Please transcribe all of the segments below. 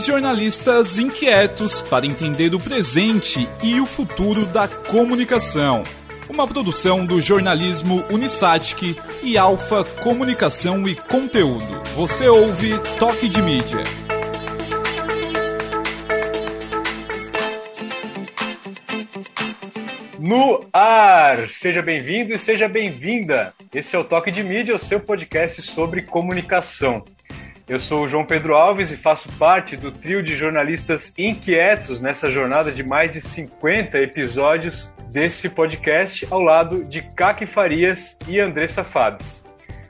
Jornalistas inquietos para entender o presente e o futuro da comunicação. Uma produção do jornalismo Unisatic e Alfa Comunicação e Conteúdo. Você ouve Toque de Mídia. No ar! Seja bem-vindo e seja bem-vinda! Esse é o Toque de Mídia, o seu podcast sobre comunicação. Eu sou o João Pedro Alves e faço parte do trio de jornalistas inquietos nessa jornada de mais de 50 episódios desse podcast, ao lado de Kaki Farias e Andressa Fabes.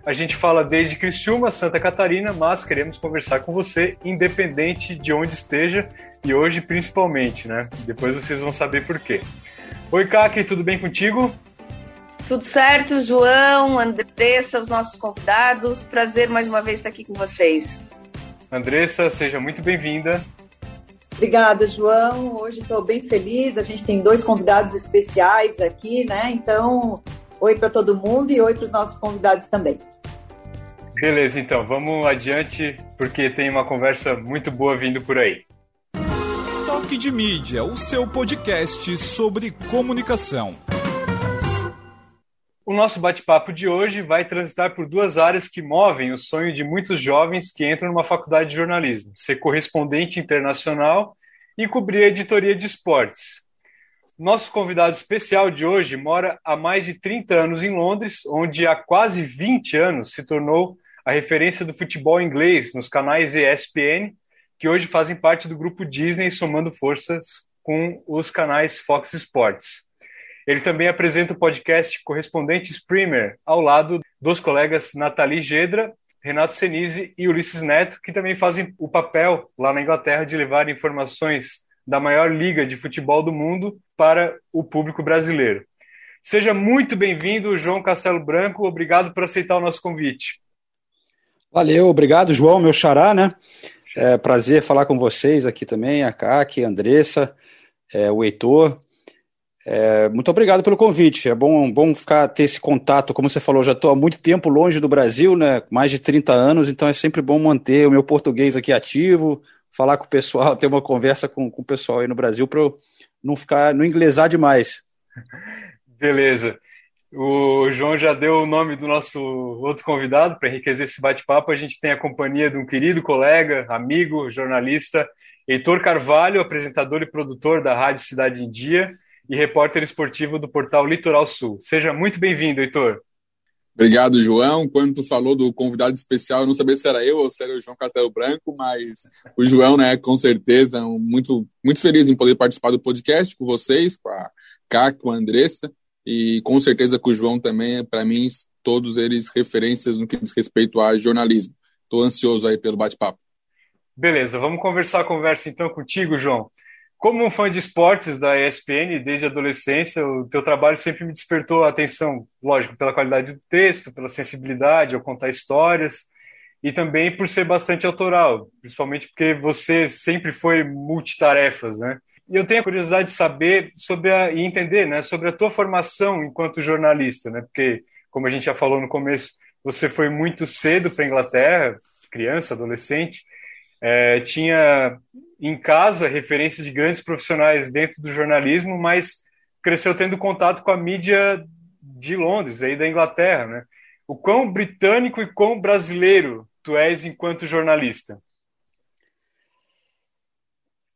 A gente fala desde Criciúma, Santa Catarina, mas queremos conversar com você, independente de onde esteja, e hoje principalmente, né? Depois vocês vão saber por quê. Oi, Kaki, tudo bem contigo? Tudo certo, João, Andressa, os nossos convidados. Prazer mais uma vez estar aqui com vocês. Andressa, seja muito bem-vinda. Obrigada, João. Hoje estou bem feliz. A gente tem dois convidados especiais aqui, né? Então, oi para todo mundo e oi para os nossos convidados também. Beleza, então, vamos adiante, porque tem uma conversa muito boa vindo por aí. Toque de Mídia, o seu podcast sobre comunicação. O nosso bate-papo de hoje vai transitar por duas áreas que movem o sonho de muitos jovens que entram numa faculdade de jornalismo: ser correspondente internacional e cobrir a editoria de esportes. Nosso convidado especial de hoje mora há mais de 30 anos em Londres, onde há quase 20 anos se tornou a referência do futebol inglês nos canais ESPN que hoje fazem parte do grupo Disney, somando forças com os canais Fox Sports. Ele também apresenta o podcast Correspondentes Premier, ao lado dos colegas Nathalie Gedra, Renato Senise e Ulisses Neto, que também fazem o papel lá na Inglaterra de levar informações da maior liga de futebol do mundo para o público brasileiro. Seja muito bem-vindo, João Castelo Branco. Obrigado por aceitar o nosso convite. Valeu, obrigado, João, meu xará, né? É prazer falar com vocês aqui também, a Kaki, a Andressa, é, o Heitor. É, muito obrigado pelo convite. É bom, bom ficar ter esse contato. Como você falou, já estou há muito tempo longe do Brasil, né? Mais de 30 anos, então é sempre bom manter o meu português aqui ativo, falar com o pessoal, ter uma conversa com, com o pessoal aí no Brasil para eu não ficar, não inglesar demais. Beleza. O João já deu o nome do nosso outro convidado para enriquecer esse bate-papo. A gente tem a companhia de um querido colega, amigo, jornalista, Heitor Carvalho, apresentador e produtor da Rádio Cidade em Dia e repórter esportivo do portal Litoral Sul. Seja muito bem-vindo, Heitor. Obrigado, João. Quando tu falou do convidado especial, eu não sabia se era eu ou se era o João Castelo Branco, mas o João, né, com certeza, muito, muito feliz em poder participar do podcast com vocês, com a Cá, com a Andressa. E com certeza com o João também, para mim, todos eles referências no que diz respeito a jornalismo. Estou ansioso aí pelo bate-papo. Beleza, vamos conversar a conversa então contigo, João. Como um fã de esportes da ESPN desde a adolescência, o teu trabalho sempre me despertou a atenção, lógico, pela qualidade do texto, pela sensibilidade ao contar histórias e também por ser bastante autoral, principalmente porque você sempre foi multitarefas, né? E eu tenho a curiosidade de saber sobre a, e entender né, sobre a tua formação enquanto jornalista, né? Porque, como a gente já falou no começo, você foi muito cedo para a Inglaterra, criança, adolescente, é, tinha em casa referências de grandes profissionais dentro do jornalismo, mas cresceu tendo contato com a mídia de Londres, aí da Inglaterra, né? O quão britânico e quão brasileiro tu és enquanto jornalista?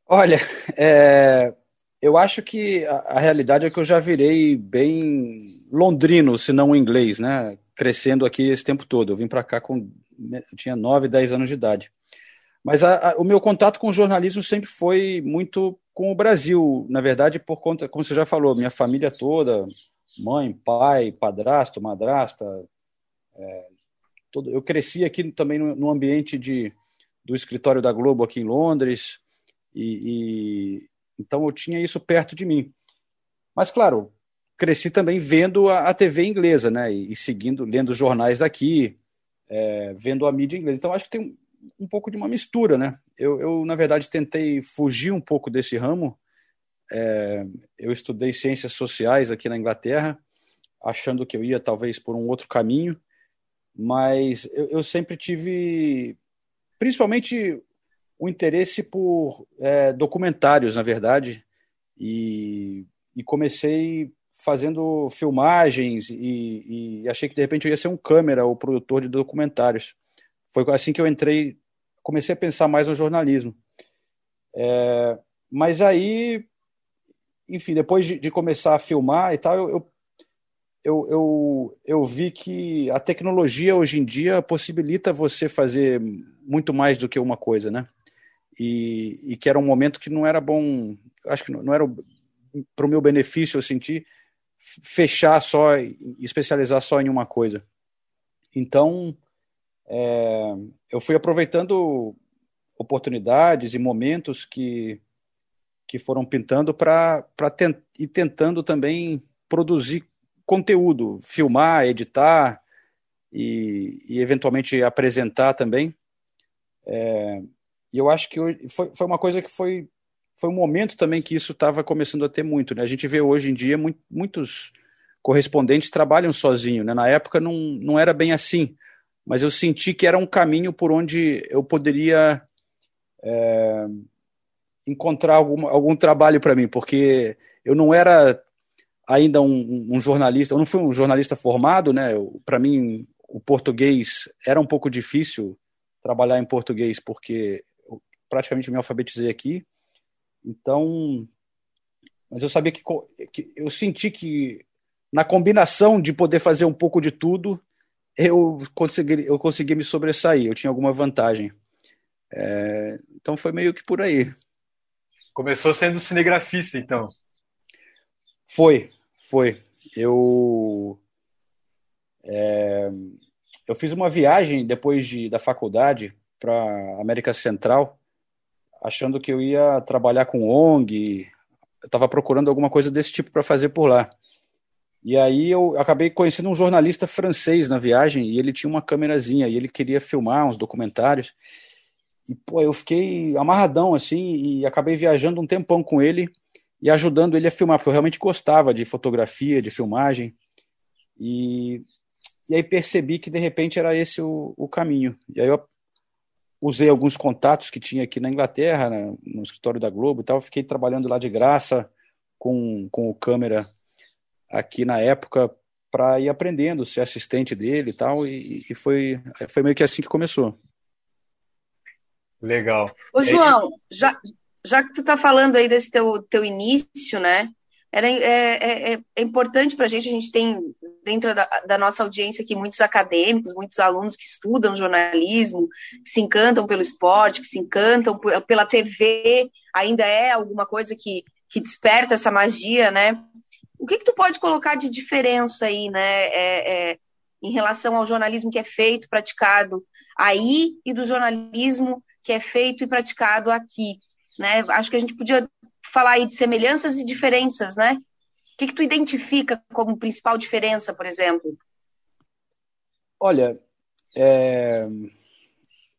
Olha, é, eu acho que a, a, realidade é que eu já virei bem londrino, se não inglês, né? Crescendo aqui esse tempo todo. Eu vim para cá com. Eu tinha 9, 10 anos de idade. Mas a, a, o meu contato com o jornalismo sempre foi muito com o Brasil, na verdade, por conta, como você já falou, minha família toda, mãe, pai, padrasto, madrasta, é, todo, eu cresci aqui também no, no ambiente de, do escritório da Globo aqui em Londres, e, e, então eu tinha isso perto de mim. Mas claro, cresci também vendo a, a TV inglesa, né? E, e, seguindo, lendo jornais daqui, é, vendo a mídia inglesa. Então acho que tem um, pouco de uma mistura, né? Eu, eu, na verdade tentei fugir um pouco desse ramo. É, eu estudei ciências sociais aqui na Inglaterra, achando que eu ia talvez por um outro caminho, mas eu, eu sempre tive, principalmente um interesse por é, documentários, na verdade, e, e comecei fazendo filmagens e, e, achei que de repente eu ia ser um câmera ou produtor de documentários. Foi assim que eu entrei, comecei a pensar mais no jornalismo. É, mas aí, enfim, depois de, de, começar a filmar e tal, eu, eu, eu, eu, eu vi que a tecnologia hoje em dia possibilita você fazer muito mais do que uma coisa, né? E, e que era um momento que não era bom, acho que não, não era para o meu benefício eu senti fechar só especializar só em uma coisa. Então, é, eu fui aproveitando oportunidades e momentos que, que foram pintando para tent, ir tentando também produzir conteúdo, filmar, editar e, e eventualmente apresentar também. É, e eu acho que foi, foi uma coisa que foi foi um momento também que isso estava começando a ter muito. Né? A gente vê hoje em dia muito, muitos correspondentes trabalham sozinho. Né? Na época não, não era bem assim, mas eu senti que era um caminho por onde eu poderia é, encontrar algum, algum trabalho para mim, porque eu não era ainda um, um, jornalista, eu não fui um jornalista formado, né? Para mim, o português era um pouco difícil trabalhar em português, porque eu praticamente me alfabetizei aqui. Então, mas eu sabia que, que, eu senti que na combinação de poder fazer um pouco de tudo, eu consegui, eu consegui me sobressair, eu tinha alguma vantagem. É, então foi meio que por aí. Começou sendo cinegrafista, então? Foi, foi. Eu é, eu fiz uma viagem depois de, da faculdade para América Central achando que eu ia trabalhar com ONG, eu estava procurando alguma coisa desse tipo para fazer por lá. E aí eu acabei conhecendo um jornalista francês na viagem e ele tinha uma câmerazinha e ele queria filmar uns documentários. E pô, eu fiquei amarradão assim e acabei viajando um tempão com ele e ajudando ele a filmar, porque eu realmente gostava de fotografia, de filmagem. E, e aí percebi que de repente era esse o, o caminho. E aí eu usei alguns contatos que tinha aqui na Inglaterra, né, no escritório da Globo e tal, fiquei trabalhando lá de graça com, com o câmera aqui na época para ir aprendendo, ser assistente dele e tal, e, e, foi, foi meio que assim que começou. Legal. Ô, João, já, já que tu está falando aí desse teu, teu início, né, era, é, é, é, é importante para a gente, a gente tem dentro da, da, nossa audiência aqui muitos acadêmicos, muitos alunos que estudam jornalismo, que se encantam pelo esporte, que se encantam pela TV, ainda é alguma coisa que, que desperta essa magia, né? O que, que tu pode colocar de diferença aí, né, é, é, em relação ao jornalismo que é feito, praticado aí e do jornalismo que é feito e praticado aqui? Né? Acho que a gente podia falar aí de semelhanças e diferenças, né? O que, que tu identifica como principal diferença, por exemplo? Olha, é...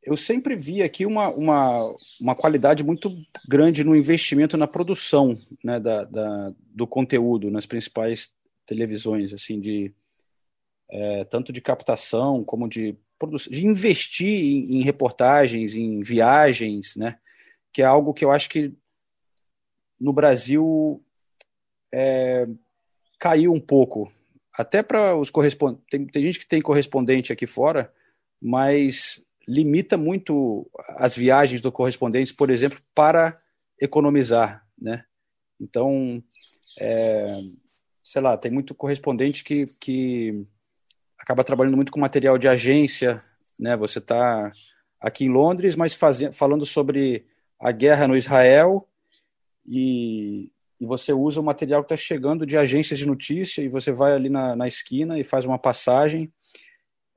eu sempre vi aqui uma, uma, uma qualidade muito grande no investimento na produção né, da, da do conteúdo nas principais televisões, assim, de é, tanto de captação como de de investir em, em reportagens, em viagens, né? Que é algo que eu acho que no Brasil é, caiu um pouco. Até para os correspondentes. Tem, tem gente que tem correspondente aqui fora, mas limita muito as viagens do correspondente, por exemplo, para economizar, né? Então, é, sei lá, tem muito correspondente que, que acaba trabalhando muito com material de agência, né? Você está aqui em Londres, mas falando sobre a guerra no Israel e, e você usa o material que está chegando de agências de notícia e você vai ali na, na esquina e faz uma passagem,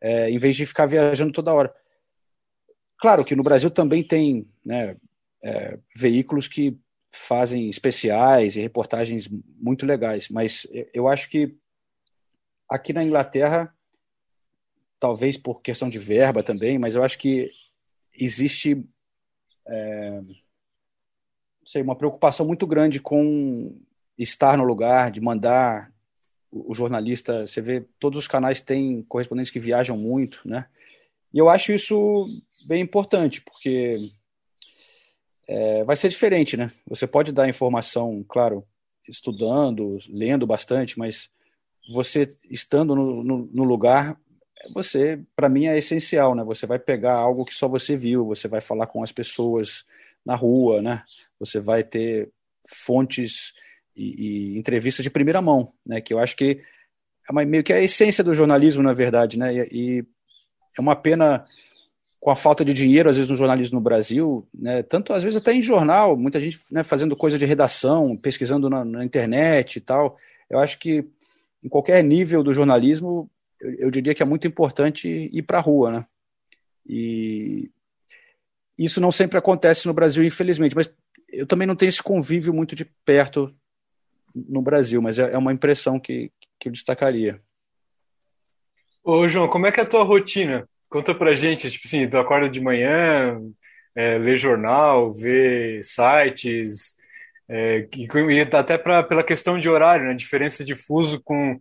é, em vez de ficar viajando toda hora. Claro que no Brasil também tem né, é, veículos que fazem especiais e reportagens muito legais, mas eu acho que aqui na Inglaterra, talvez por questão de verba também, mas eu acho que existe é, sei, uma preocupação muito grande com estar no lugar, de mandar o, jornalista. Você vê, todos os canais têm correspondentes que viajam muito, né? E eu acho isso bem importante, porque é, vai ser diferente, né? Você pode dar informação, claro, estudando, lendo bastante, mas você estando no, no, no lugar, você, para mim, é essencial, né? Você vai pegar algo que só você viu, você vai falar com as pessoas na rua, né? Você vai ter fontes e, e entrevistas de primeira mão, né? Que eu acho que é uma, meio que a essência do jornalismo, na verdade, né? E, e é uma pena com a falta de dinheiro, às vezes, no jornalismo no Brasil, né, tanto às vezes até em jornal, muita gente né, fazendo coisa de redação, pesquisando na, na, internet e tal. Eu acho que em qualquer nível do jornalismo, eu, eu diria que é muito importante ir para a rua, né? E isso não sempre acontece no Brasil, infelizmente, mas eu também não tenho esse convívio muito de perto no Brasil, mas é, é uma impressão que, que eu destacaria. Ô, João, como é que é a tua rotina? Conta pra gente, tipo assim, tu acorda de manhã, é, lê jornal, vê sites, é, e até pra, pela questão de horário, né? Diferença de fuso com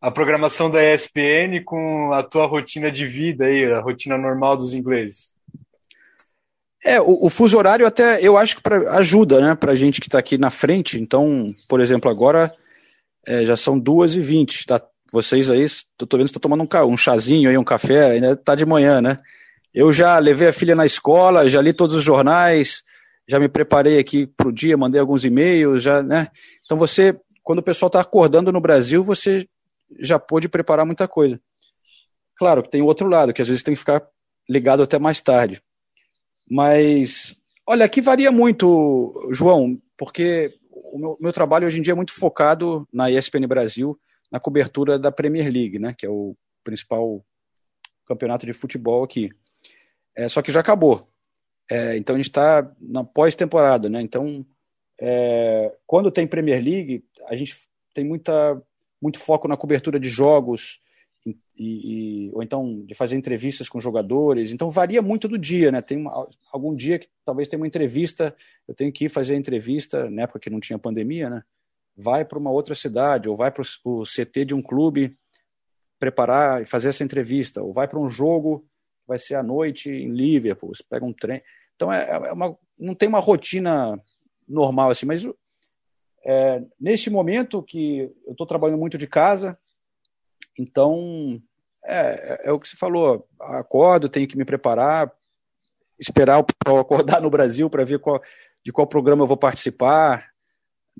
a programação da ESPN com a tua rotina de vida aí, a rotina normal dos ingleses. É, o, o fuso horário até eu acho que pra, ajuda, né, pra gente que está aqui na frente. Então, por exemplo, agora é, já são duas e vinte da vocês aí, eu tô vendo que tá tomando um, um chazinho aí, um café, ainda tá de manhã, né? Eu já levei a filha na escola, já li todos os jornais, já me preparei aqui para o dia, mandei alguns e-mails, já, né? Então você, quando o pessoal está acordando no Brasil, você já pôde preparar muita coisa. Claro que tem o outro lado, que às vezes tem que ficar ligado até mais tarde. Mas, olha, aqui varia muito, João, porque o meu, meu trabalho hoje em dia é muito focado na ESPN Brasil, na cobertura da Premier League, né, que é o principal campeonato de futebol aqui. É, só que já acabou. É, então a gente está na pós-temporada, né? Então, é, quando tem Premier League, a gente tem muita, muito foco na cobertura de jogos e, e, ou então de fazer entrevistas com jogadores. Então varia muito do dia, né? Tem uma, algum dia que talvez tenha uma entrevista, eu tenho que ir fazer a entrevista, na época que não tinha pandemia, né? Vai para uma outra cidade, ou vai para o CT de um clube preparar e fazer essa entrevista, ou vai para um jogo, vai ser à noite em Liverpool, você pega um trem. Então, é, é uma, não tem uma rotina normal assim, mas é, nesse momento que eu estou trabalhando muito de casa, então é, é, é, o que você falou, acordo, tenho que me preparar, esperar pessoal acordar no Brasil para ver qual, de qual programa eu vou participar,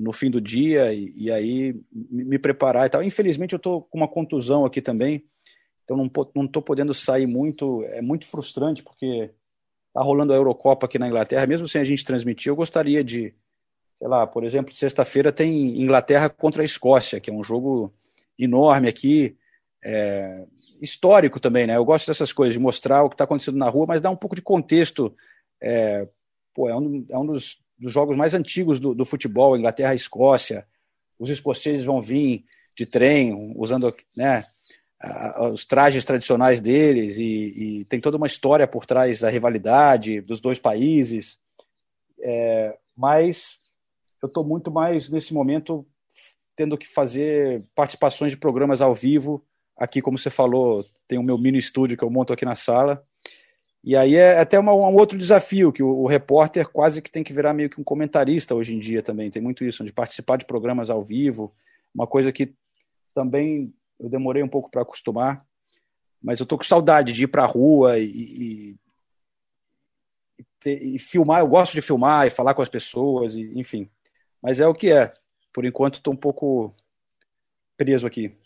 no fim do dia e, e aí me preparar e tal. Infelizmente eu estou com uma contusão aqui também, então não não estou podendo sair muito. É muito frustrante porque tá rolando a Eurocopa aqui na Inglaterra, mesmo sem a gente transmitir. Eu gostaria de, sei lá, por exemplo, sexta-feira tem Inglaterra contra a Escócia, que é um jogo enorme aqui. É, histórico também, né? Eu gosto dessas coisas, de mostrar o que está acontecendo na rua, mas dar um pouco de contexto. É, pô, é um, é um dos dos jogos mais antigos do, do futebol, Inglaterra e Escócia. Os escoceses vão vir de trem, usando né, os trajes tradicionais deles, e, e, tem toda uma história por trás da rivalidade dos dois países. É, mas eu estou muito mais nesse momento tendo que fazer participações de programas ao vivo. Aqui, como você falou, tem o meu mini estúdio que eu monto aqui na sala. E aí é até uma, um outro desafio, que o, o, repórter quase que tem que virar meio que um comentarista hoje em dia também. Tem muito isso, de participar de programas ao vivo, uma coisa que também eu demorei um pouco para acostumar, mas eu tô com saudade de ir para a rua e, e, e, filmar. Eu gosto de filmar e falar com as pessoas, e, enfim. Mas é o que é. Por enquanto, estou um pouco preso aqui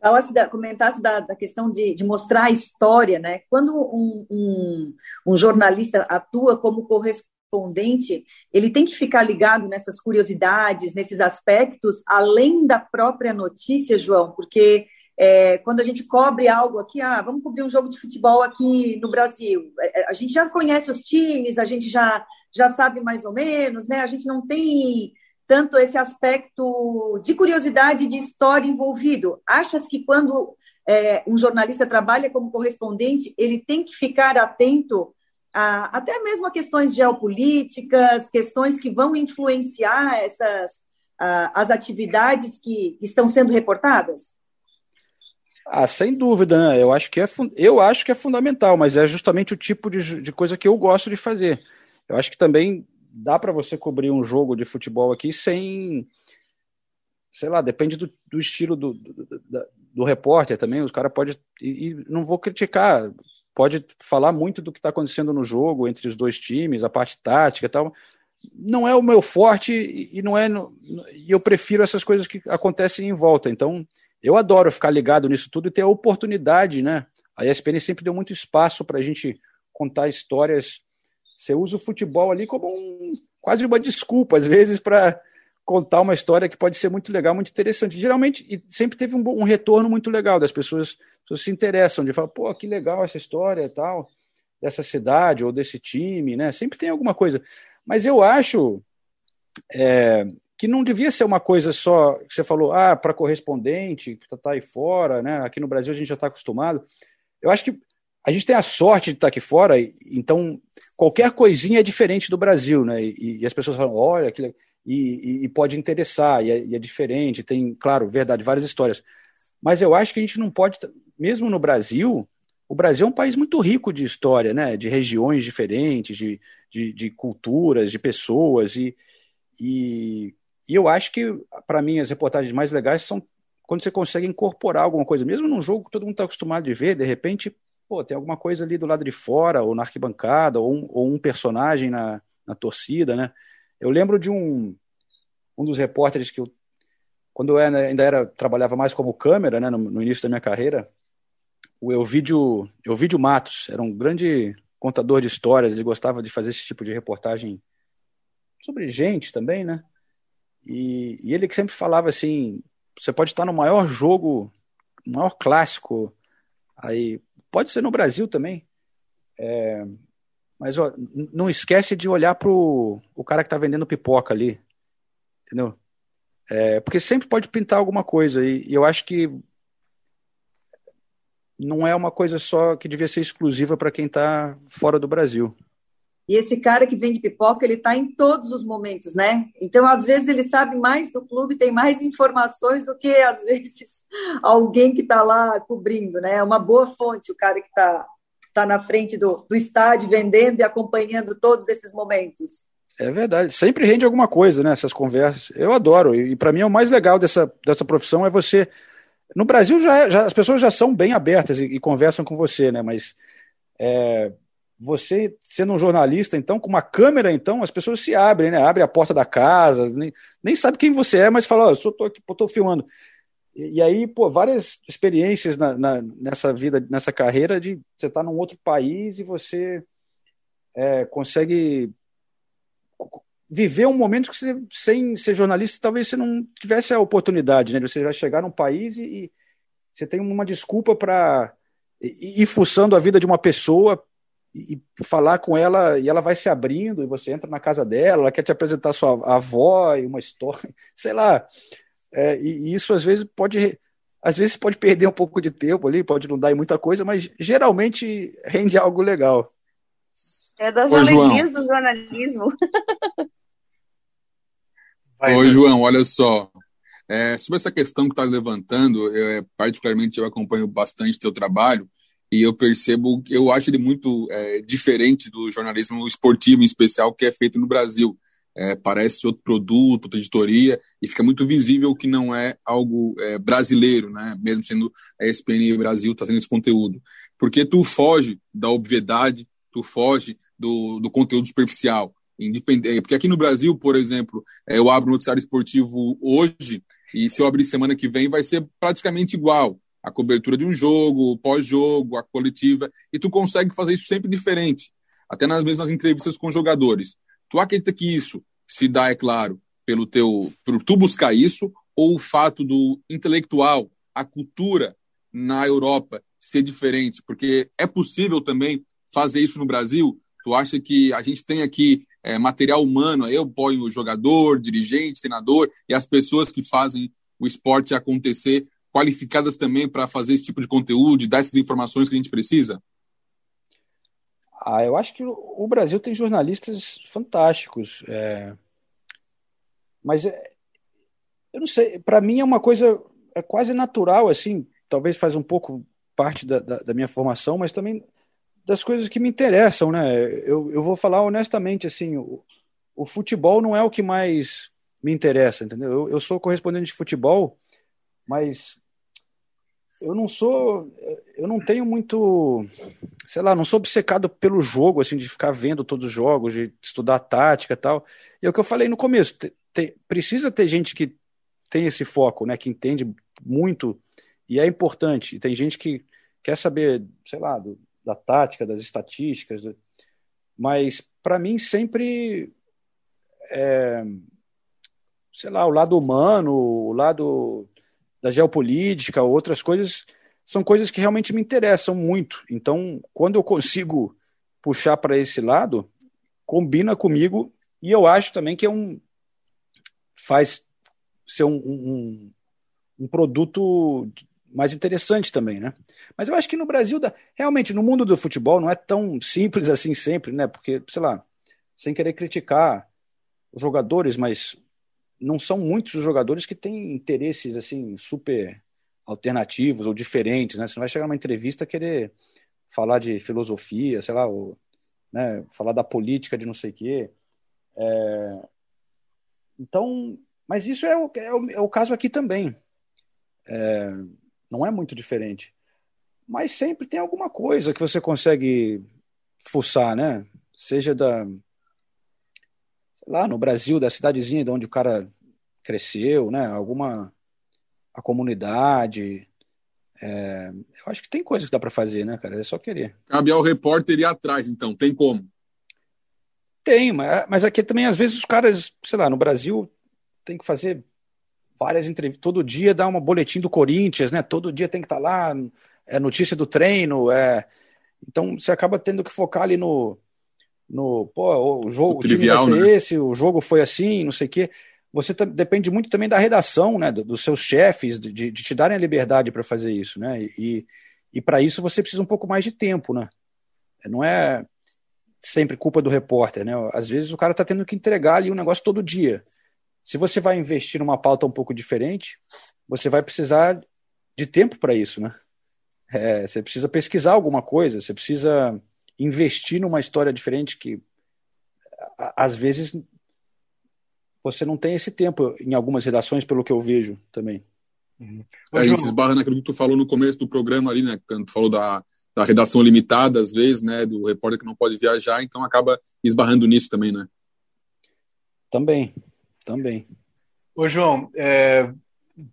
falasse da, comentasse da, da questão de, de, mostrar a história, né? Quando um, um, um, jornalista atua como correspondente, ele tem que ficar ligado nessas curiosidades, nesses aspectos, além da própria notícia, João, porque é, quando a gente cobre algo aqui, ah, vamos cobrir um jogo de futebol aqui no Brasil, é, é, a gente já conhece os times, a gente já já sabe mais ou menos, né? A gente não tem tanto esse aspecto de curiosidade de história envolvido. Achas que quando é, um jornalista trabalha como correspondente, ele tem que ficar atento a, até mesmo a questões geopolíticas, questões que vão influenciar essas a, as atividades que estão sendo reportadas? Ah, sem dúvida, né? Eu acho que é, eu acho que é fundamental, mas é justamente o tipo de, de coisa que eu gosto de fazer. eu acho que também dá para você cobrir um jogo de futebol aqui sem, sei lá, depende do, do estilo do, do, do, repórter também. Os caras podem, e, e, não vou criticar, pode falar muito do que está acontecendo no jogo entre os dois times, a parte tática e tal. Não é o meu forte e não é, e eu prefiro essas coisas que acontecem em volta. Então, eu adoro ficar ligado nisso tudo e ter a oportunidade, né? A ESPN sempre deu muito espaço para a gente contar histórias. Você usa o futebol ali como um, quase uma desculpa, às vezes, para contar uma história que pode ser muito legal, muito interessante. Geralmente, e sempre teve um, um retorno muito legal das pessoas, pessoas se interessam, de falar, pô, que legal essa história e tal, dessa cidade ou desse time, né? Sempre tem alguma coisa. Mas eu acho é, que não devia ser uma coisa só que você falou, ah, para correspondente, que está aí fora, né? Aqui no Brasil a gente já está acostumado. Eu acho que a gente tem a sorte de estar aqui fora, então qualquer coisinha é diferente do Brasil, né? E, e as pessoas falam, olha, que e, e, pode interessar, e é, e é, diferente, tem, claro, verdade, várias histórias. Mas eu acho que a gente não pode, mesmo no Brasil, o Brasil é um país muito rico de história, né? De regiões diferentes, de, de, de culturas, de pessoas, e, e, e eu acho que, para mim, as reportagens mais legais são quando você consegue incorporar alguma coisa, mesmo num jogo que todo mundo está acostumado de ver, de repente, pô, tem alguma coisa ali do lado de fora, ou na arquibancada, ou um, ou um personagem na, na torcida, né? Eu lembro de um, um dos repórteres que eu, quando eu ainda era, trabalhava mais como câmera, né, no, no início da minha carreira, o Elvídio, Elvídio Matos, era um grande contador de histórias, ele gostava de fazer esse tipo de reportagem sobre gente também, né? E, e ele que sempre falava assim, você pode estar no maior jogo, maior clássico, aí pode ser no Brasil também, é, mas ó, não esquece de olhar para o cara que está vendendo pipoca ali, entendeu? É, porque sempre pode pintar alguma coisa e, e eu acho que não é uma coisa só que devia ser exclusiva para quem está fora do Brasil. E esse cara que vende pipoca, ele está em todos os momentos, né? Então, às vezes, ele sabe mais do clube, tem mais informações do que, às vezes, alguém que está lá cobrindo, né? É uma boa fonte o cara que está tá na frente do, do estádio, vendendo e acompanhando todos esses momentos. É verdade. Sempre rende alguma coisa, né? Essas conversas. Eu adoro. E, para mim, é o mais legal dessa, dessa profissão é você. No Brasil, já, é, já as pessoas já são bem abertas e, e conversam com você, né? Mas. É você sendo um jornalista, então, com uma câmera, então, as pessoas se abrem, né? Abre a porta da casa, nem, nem sabe quem você é, mas fala, ó, oh, eu tô aqui, tô filmando. E, e, aí, pô, várias experiências na, na, nessa vida, nessa carreira de você tá num outro país e você é, consegue viver um momento que você, sem ser jornalista, talvez você não tivesse a oportunidade, né? Você vai chegar num país e, e você tem uma desculpa para ir fuçando a vida de uma pessoa e, falar com ela e ela vai se abrindo e você entra na casa dela, ela quer te apresentar sua avó e uma história, sei lá. É, e, isso às vezes pode às vezes pode perder um pouco de tempo ali, pode não dar em muita coisa, mas geralmente rende algo legal. É das Ô, alegrias João. do jornalismo. Oi, João, olha só. É, sobre essa questão que está levantando, eu, é, particularmente eu acompanho bastante teu trabalho e eu percebo, eu acho ele muito é, diferente do jornalismo esportivo em especial que é feito no Brasil. É, parece outro produto, outra editoria, e fica muito visível que não é algo é, brasileiro, né? mesmo sendo a ESPN Brasil trazendo esse conteúdo. Porque tu foge da obviedade, tu foge do, do conteúdo superficial. Independente, porque aqui no Brasil, por exemplo, é, eu abro o noticiário esportivo hoje, e se eu abrir semana que vem, vai ser praticamente igual a cobertura de um jogo, o pós-jogo, a coletiva, e tu consegue fazer isso sempre diferente, até nas mesmas entrevistas com jogadores. Tu acredita que isso se dá, é claro, pelo teu, por tu buscar isso, ou o fato do intelectual, a cultura na Europa ser diferente? Porque é possível também fazer isso no Brasil? Tu acha que a gente tem aqui é, material humano, eu ponho jogador, dirigente, treinador e as pessoas que fazem o esporte acontecer qualificadas também para fazer esse tipo de conteúdo, dar essas informações que a gente precisa? Ah, eu acho que o Brasil tem jornalistas fantásticos. É... Mas é... eu não sei, para mim é uma coisa é quase natural, assim, talvez faz um pouco parte da, da, da minha formação, mas também das coisas que me interessam, né? Eu, eu vou falar honestamente, assim, o, o futebol não é o que mais me interessa, entendeu? Eu, eu sou correspondente de futebol, mas eu não sou, eu não tenho muito, sei lá, não sou obcecado pelo jogo, assim, de ficar vendo todos os jogos, de estudar tática e tal. E é o que eu falei no começo, te, te, precisa ter gente que tem esse foco, né, que entende muito e é importante. E tem gente que quer saber, sei lá, do, da tática, das estatísticas, mas para mim sempre é, sei lá, o lado humano, o lado da geopolítica, outras coisas, são coisas que realmente me interessam muito. Então, quando eu consigo puxar para esse lado, combina comigo e eu acho também que é um faz ser um, um, um produto mais interessante também, né? Mas eu acho que no Brasil, realmente, no mundo do futebol, não é tão simples assim sempre, né? Porque, sei lá, sem querer criticar os jogadores, mas não são muitos os jogadores que têm interesses assim super alternativos ou diferentes, né? Você não vai chegar numa entrevista querer falar de filosofia, sei lá, ou, né, falar da política de não sei o quê. É... Então, mas isso é o, é o, é o caso aqui também. É... Não é muito diferente. Mas sempre tem alguma coisa que você consegue fuçar, né? Seja da, lá no Brasil, da cidadezinha de onde o cara cresceu, né? Alguma a comunidade. É, eu acho que tem coisa que dá para fazer, né, cara? É só querer. Cabe ao repórter ir atrás, então. Tem como? Tem, mas, mas aqui também, às vezes, os caras, sei lá, no Brasil, tem que fazer várias entrevistas. Todo dia dá uma boletim do Corinthians, né? Todo dia tem que estar tá lá, é notícia do treino. É... Então, você acaba tendo que focar ali no, no pô, o jogo, o, trivial, time vai ser né? esse, o jogo foi assim, não sei o quê. Você depende muito também da redação, né, dos seus chefes, de, de te darem a liberdade para fazer isso, né? E, e para isso você precisa um pouco mais de tempo, né? Não é sempre culpa do repórter, né? Às vezes o cara está tendo que entregar ali um negócio todo dia. Se você vai investir numa pauta um pouco diferente, você vai precisar de tempo para isso, né? É, você precisa pesquisar alguma coisa, você precisa investir numa história diferente que às vezes você não tem esse tempo em algumas redações, pelo que eu vejo também. Uhum. a gente esbarra naquilo que tu falou no começo do programa ali, né? Quando tu falou da, da redação limitada, às vezes, né? Do repórter que não pode viajar, então acaba esbarrando nisso também, né? Também, também. Ô, João, é,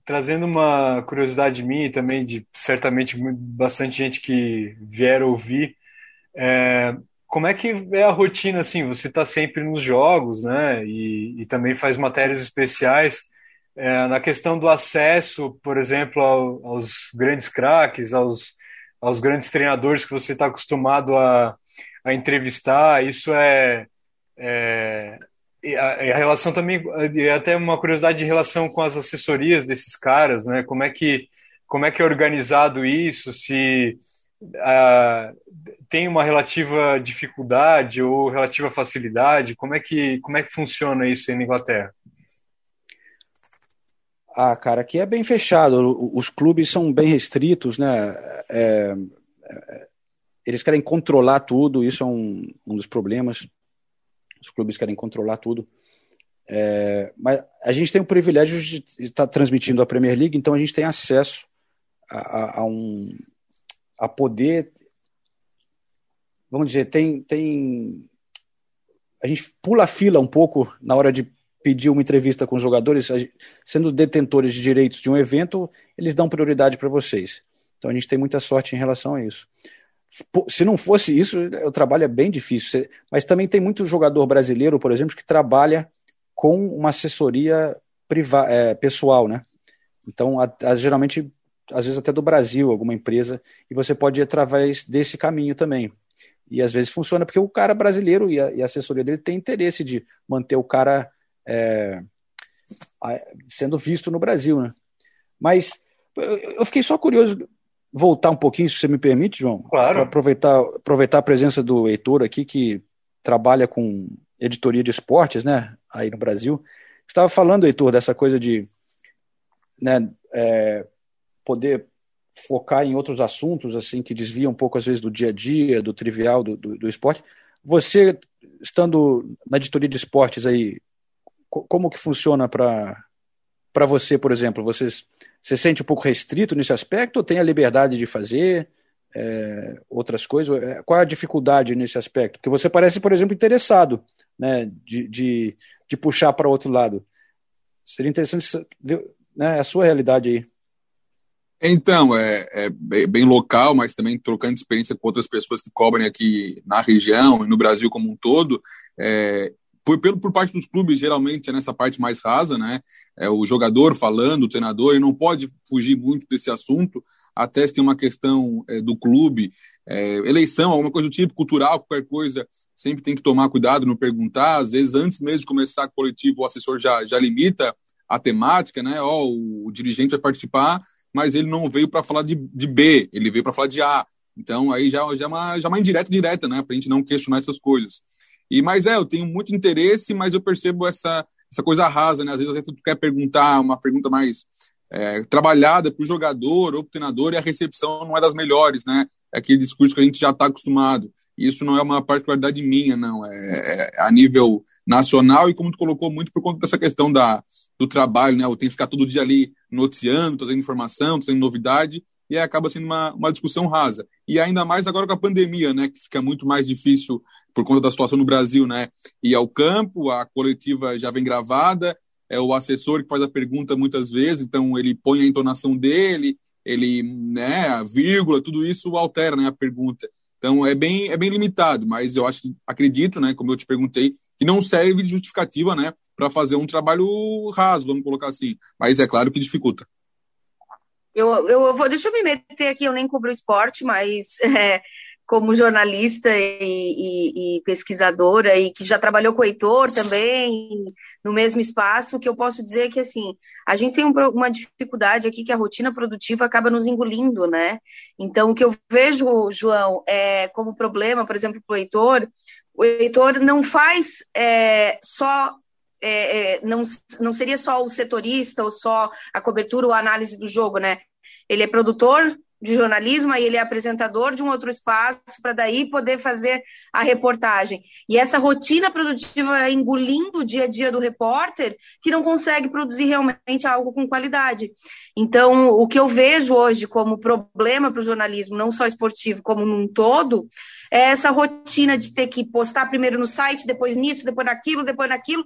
trazendo uma curiosidade minha e também de certamente bastante gente que vier ouvir, é, como é que é a rotina, assim? Você está sempre nos jogos, né? E, e também faz matérias especiais. É, na questão do acesso, por exemplo, ao, aos grandes craques, aos, aos grandes treinadores que você está acostumado a, a entrevistar, isso é, é a, a, relação também é até uma curiosidade de relação com as assessorias desses caras, né? Como é que como é que é organizado isso? Se uh, tem uma relativa dificuldade ou relativa facilidade? Como é que, como é que funciona isso aí na Inglaterra? Ah, cara, aqui é bem fechado. Os clubes são bem restritos, né? É, é, eles querem controlar tudo, isso é um, um dos problemas. Os clubes querem controlar tudo. É, mas a gente tem o privilégio de estar transmitindo a Premier League, então a gente tem acesso a, a, a um, a poder, vamos dizer, tem, tem a gente pula a fila um pouco na hora de pedir uma entrevista com os jogadores, sendo detentores de direitos de um evento, eles dão prioridade para vocês. Então a gente tem muita sorte em relação a isso. Se não fosse isso, o trabalho é bem difícil. Mas também tem muito jogador brasileiro, por exemplo, que trabalha com uma assessoria privada, é, pessoal, né? Então, a, a, geralmente às vezes até do Brasil, alguma empresa, e você pode ir através desse caminho também. E às vezes funciona porque o cara brasileiro e a, e a assessoria dele tem interesse de manter o cara é, sendo visto no Brasil, né? Mas eu fiquei só curioso voltar um pouquinho, se você me permite, João. Claro. aproveitar, aproveitar a presença do Heitor aqui, que trabalha com editoria de esportes, né, aí no Brasil. Estava falando, Heitor, dessa coisa de né, é, poder focar em outros assuntos, assim, que desviam um pouco, às vezes, do dia a dia, do trivial, do, do, do esporte. Você, estando na editoria de esportes aí, como que funciona para para você, por exemplo? Você se sente um pouco restrito nesse aspecto ou tem a liberdade de fazer é, outras coisas? É, qual é a dificuldade nesse aspecto? Porque você parece, por exemplo, interessado né, de, de, de puxar para outro lado. Seria interessante né, a sua realidade aí. Então, é, é, bem local, mas também trocando experiência com outras pessoas que cobrem aqui na região e no Brasil como um todo. É, por, pelo, por parte dos clubes, geralmente é nessa parte mais rasa, né? É o jogador falando, o treinador, e não pode fugir muito desse assunto, até se tem uma questão é, do clube, é, eleição, alguma coisa do tipo, cultural, qualquer coisa, sempre tem que tomar cuidado no perguntar. Às vezes, antes mesmo de começar coletivo, o assessor já, já limita a temática, né? Ó, o dirigente vai participar, mas ele não veio para falar de, de B, ele veio para falar de A. Então, aí já, já, é uma, já é uma indireta direta, né? Para a gente não questionar essas coisas. E mas é, eu tenho muito interesse, mas eu percebo essa essa coisa rasa, né? Às vezes tu quer perguntar uma pergunta mais é, trabalhada para o jogador ou para o treinador e a recepção não é das melhores, né? É aquele discurso que a gente já está acostumado. Isso não é uma particularidade minha, não. É, é, a nível nacional e como tu colocou muito por conta dessa questão da, do trabalho, né? Eu tenho que ficar todo dia ali noticiando, trazendo informação, trazendo novidade e acaba sendo uma, uma discussão rasa. E ainda mais agora com a pandemia, né, que fica muito mais difícil por conta da situação no Brasil, né, ir ao campo, a coletiva já vem gravada, é o assessor que faz a pergunta muitas vezes, então ele põe a entonação dele, ele, né, a vírgula, tudo isso altera, né, a pergunta. Então é bem, é bem limitado, mas eu acho, acredito, né, como eu te perguntei, que não serve de justificativa, né, para fazer um trabalho raso, vamos colocar assim. Mas é claro que dificulta. Eu, eu vou, deixa eu me meter aqui, eu nem cubro esporte, mas é, como jornalista e, e, e, pesquisadora e que já trabalhou com o Heitor também no mesmo espaço, o que eu posso dizer é que assim a gente tem um, uma dificuldade aqui que a rotina produtiva acaba nos engolindo, né? Então o que eu vejo, João, é como problema, por exemplo, para o Heitor, o Heitor não faz é, só é, é, não, não seria só o setorista ou só a cobertura ou a análise do jogo, né? Ele é produtor de jornalismo, aí ele é apresentador de um outro espaço para daí poder fazer a reportagem. E essa rotina produtiva engolindo o dia a dia do repórter que não consegue produzir realmente algo com qualidade. Então, o que eu vejo hoje como problema para o jornalismo, não só esportivo, como num todo, é essa rotina de ter que postar primeiro no site, depois nisso, depois naquilo, depois naquilo,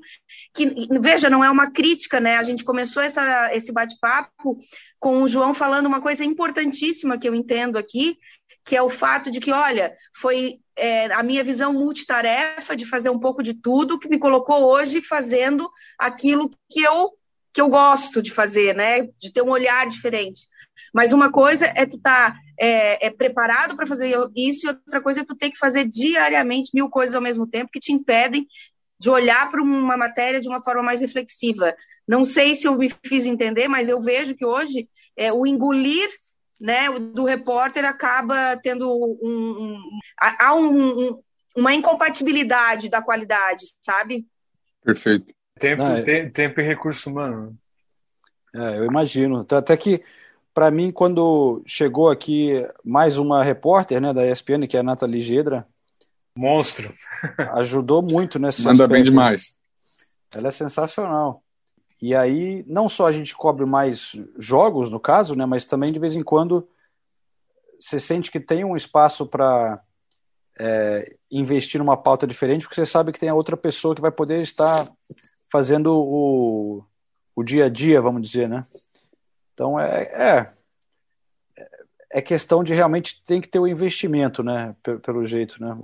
que, veja, não é uma crítica, né? A gente começou essa, esse bate-papo com o João falando uma coisa importantíssima que eu entendo aqui, que é o fato de que, olha, foi é, a minha visão multitarefa de fazer um pouco de tudo que me colocou hoje fazendo aquilo que eu que eu gosto de fazer, né? De ter um olhar diferente. Mas uma coisa é tu estar tá, é, é, preparado para fazer isso, e outra coisa é tu ter que fazer diariamente mil coisas ao mesmo tempo que te impedem de olhar para uma matéria de uma forma mais reflexiva. Não sei se eu me fiz entender, mas eu vejo que hoje é, o engolir né, do repórter acaba tendo um, um, há um, uma incompatibilidade da qualidade, sabe? Perfeito. Tempo, Não, é... tempo e recurso humano. É, eu imagino. Até que para mim, quando chegou aqui mais uma repórter né, da ESPN, que é a Nathalie Gedra. Monstro! Ajudou muito nesse Manda aspecto. bem demais. Ela é sensacional. E aí, não só a gente cobre mais jogos, no caso, né, mas também de vez em quando você sente que tem um espaço para é, investir numa pauta diferente, porque você sabe que tem a outra pessoa que vai poder estar fazendo o, o dia a dia, vamos dizer, né? Então é, é, é questão de realmente tem que ter o investimento, né? Pelo, pelo jeito, né?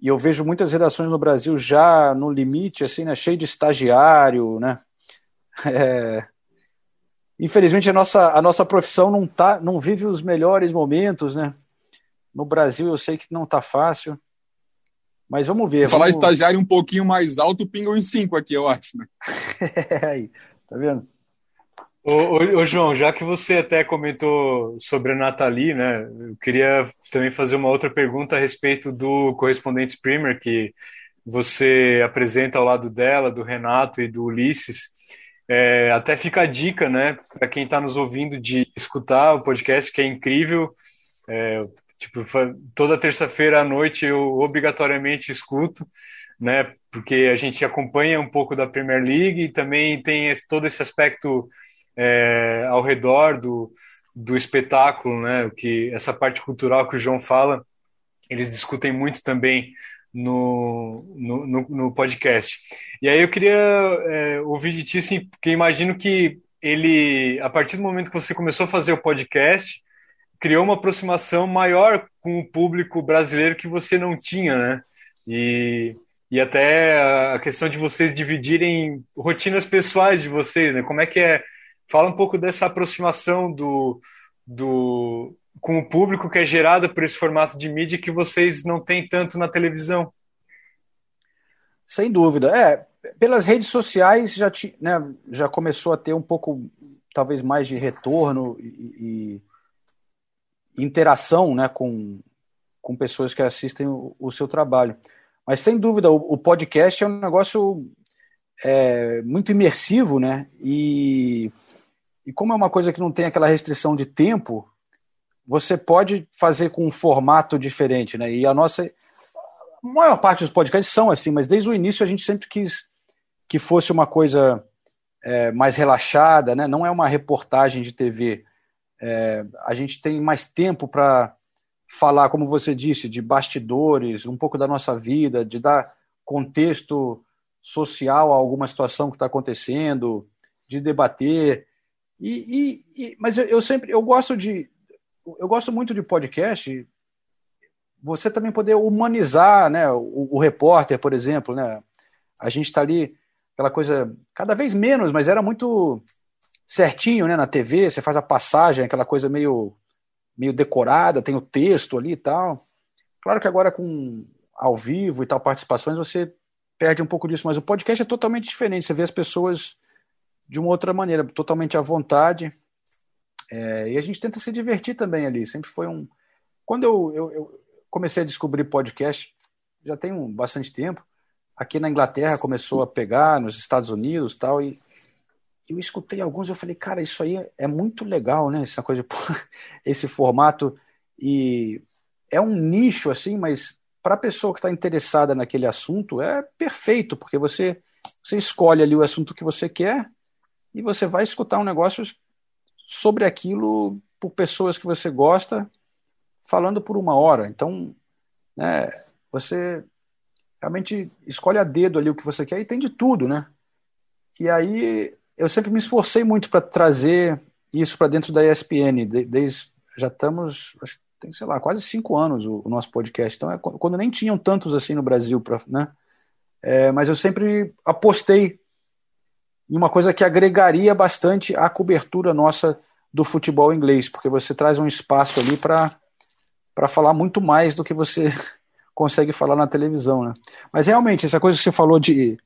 E eu vejo muitas redações no Brasil já no limite, assim, né? Cheio de estagiário, né? É, infelizmente a nossa, a nossa profissão não tá, não vive os melhores momentos, né? No Brasil eu sei que não tá fácil. Mas vamos ver. Falar estagiário um pouquinho mais alto, pingam em cinco aqui, eu acho. Né? é, aí, tá vendo? Ô, ô, João, já que você até comentou sobre a Nathalie, né, eu queria também fazer uma outra pergunta a respeito do Correspondentes Premier, que você apresenta ao lado dela, do Renato e do Ulisses. É, até fica a dica, né, para quem está nos ouvindo de escutar o podcast, que é incrível. É, tipo, toda terça-feira à noite eu obrigatoriamente escuto, né, porque a gente acompanha um pouco da Premier League e também tem esse, todo esse aspecto é, ao redor do, do espetáculo, né, que essa parte cultural que o João fala, eles discutem muito também no, no, no, no podcast. E aí eu queria é, ouvir de ti, assim, porque imagino que ele, a partir do momento que você começou a fazer o podcast, criou uma aproximação maior com o público brasileiro que você não tinha, né? E, e até a questão de vocês dividirem rotinas pessoais de vocês, né? Como é que é? Fala um pouco dessa aproximação do, do com o público que é gerada por esse formato de mídia que vocês não têm tanto na televisão. Sem dúvida. É, pelas redes sociais já, ti, né, já começou a ter um pouco, talvez, mais de retorno e, e interação né, com, com pessoas que assistem o, o, seu trabalho. Mas, sem dúvida, o, o podcast é um negócio é, muito imersivo, né? E, e como é uma coisa que não tem aquela restrição de tempo, você pode fazer com um formato diferente, né? E a nossa. A maior parte dos podcasts são assim, mas desde o início a gente sempre quis que fosse uma coisa é, mais relaxada, né? Não é uma reportagem de TV. É, a gente tem mais tempo para falar, como você disse, de bastidores, um pouco da nossa vida, de dar contexto social a alguma situação que está acontecendo, de debater. E, e, e mas eu, eu, sempre eu gosto de eu gosto muito de podcast. Você também poder humanizar, né, o, o repórter, por exemplo, né? A gente está ali aquela coisa cada vez menos, mas era muito certinho, né, na TV. Você faz a passagem, aquela coisa meio meio decorada, tem o texto ali e tal. Claro que agora com ao vivo e tal participações você perde um pouco disso, mas o podcast é totalmente diferente. Você vê as pessoas de uma outra maneira, totalmente à vontade. É, e a gente tenta se divertir também ali. Sempre foi um. Quando eu, eu, eu comecei a descobrir podcast, já tem um, bastante tempo. Aqui na Inglaterra começou a pegar, nos Estados Unidos tal, e eu escutei alguns eu falei, cara, isso aí é muito legal, né? Essa coisa, esse formato. E é um nicho, assim, mas para a pessoa que está interessada naquele assunto, é perfeito, porque você, você escolhe ali o assunto que você quer e você vai escutar um negócio sobre aquilo por pessoas que você gosta, falando por uma hora. Então, né, você realmente escolhe a dedo ali o que você quer e tem de tudo, né? E aí eu sempre me esforcei muito para trazer isso para dentro da ESPN. Desde já estamos, tem sei lá quase cinco anos o, o nosso podcast. Então é quando nem tinham tantos assim no Brasil, pra, né? É, mas eu sempre apostei e uma coisa que agregaria bastante a cobertura nossa do futebol inglês, porque você traz um espaço ali para falar muito mais do que você consegue falar na televisão, né? Mas realmente, essa coisa que você falou de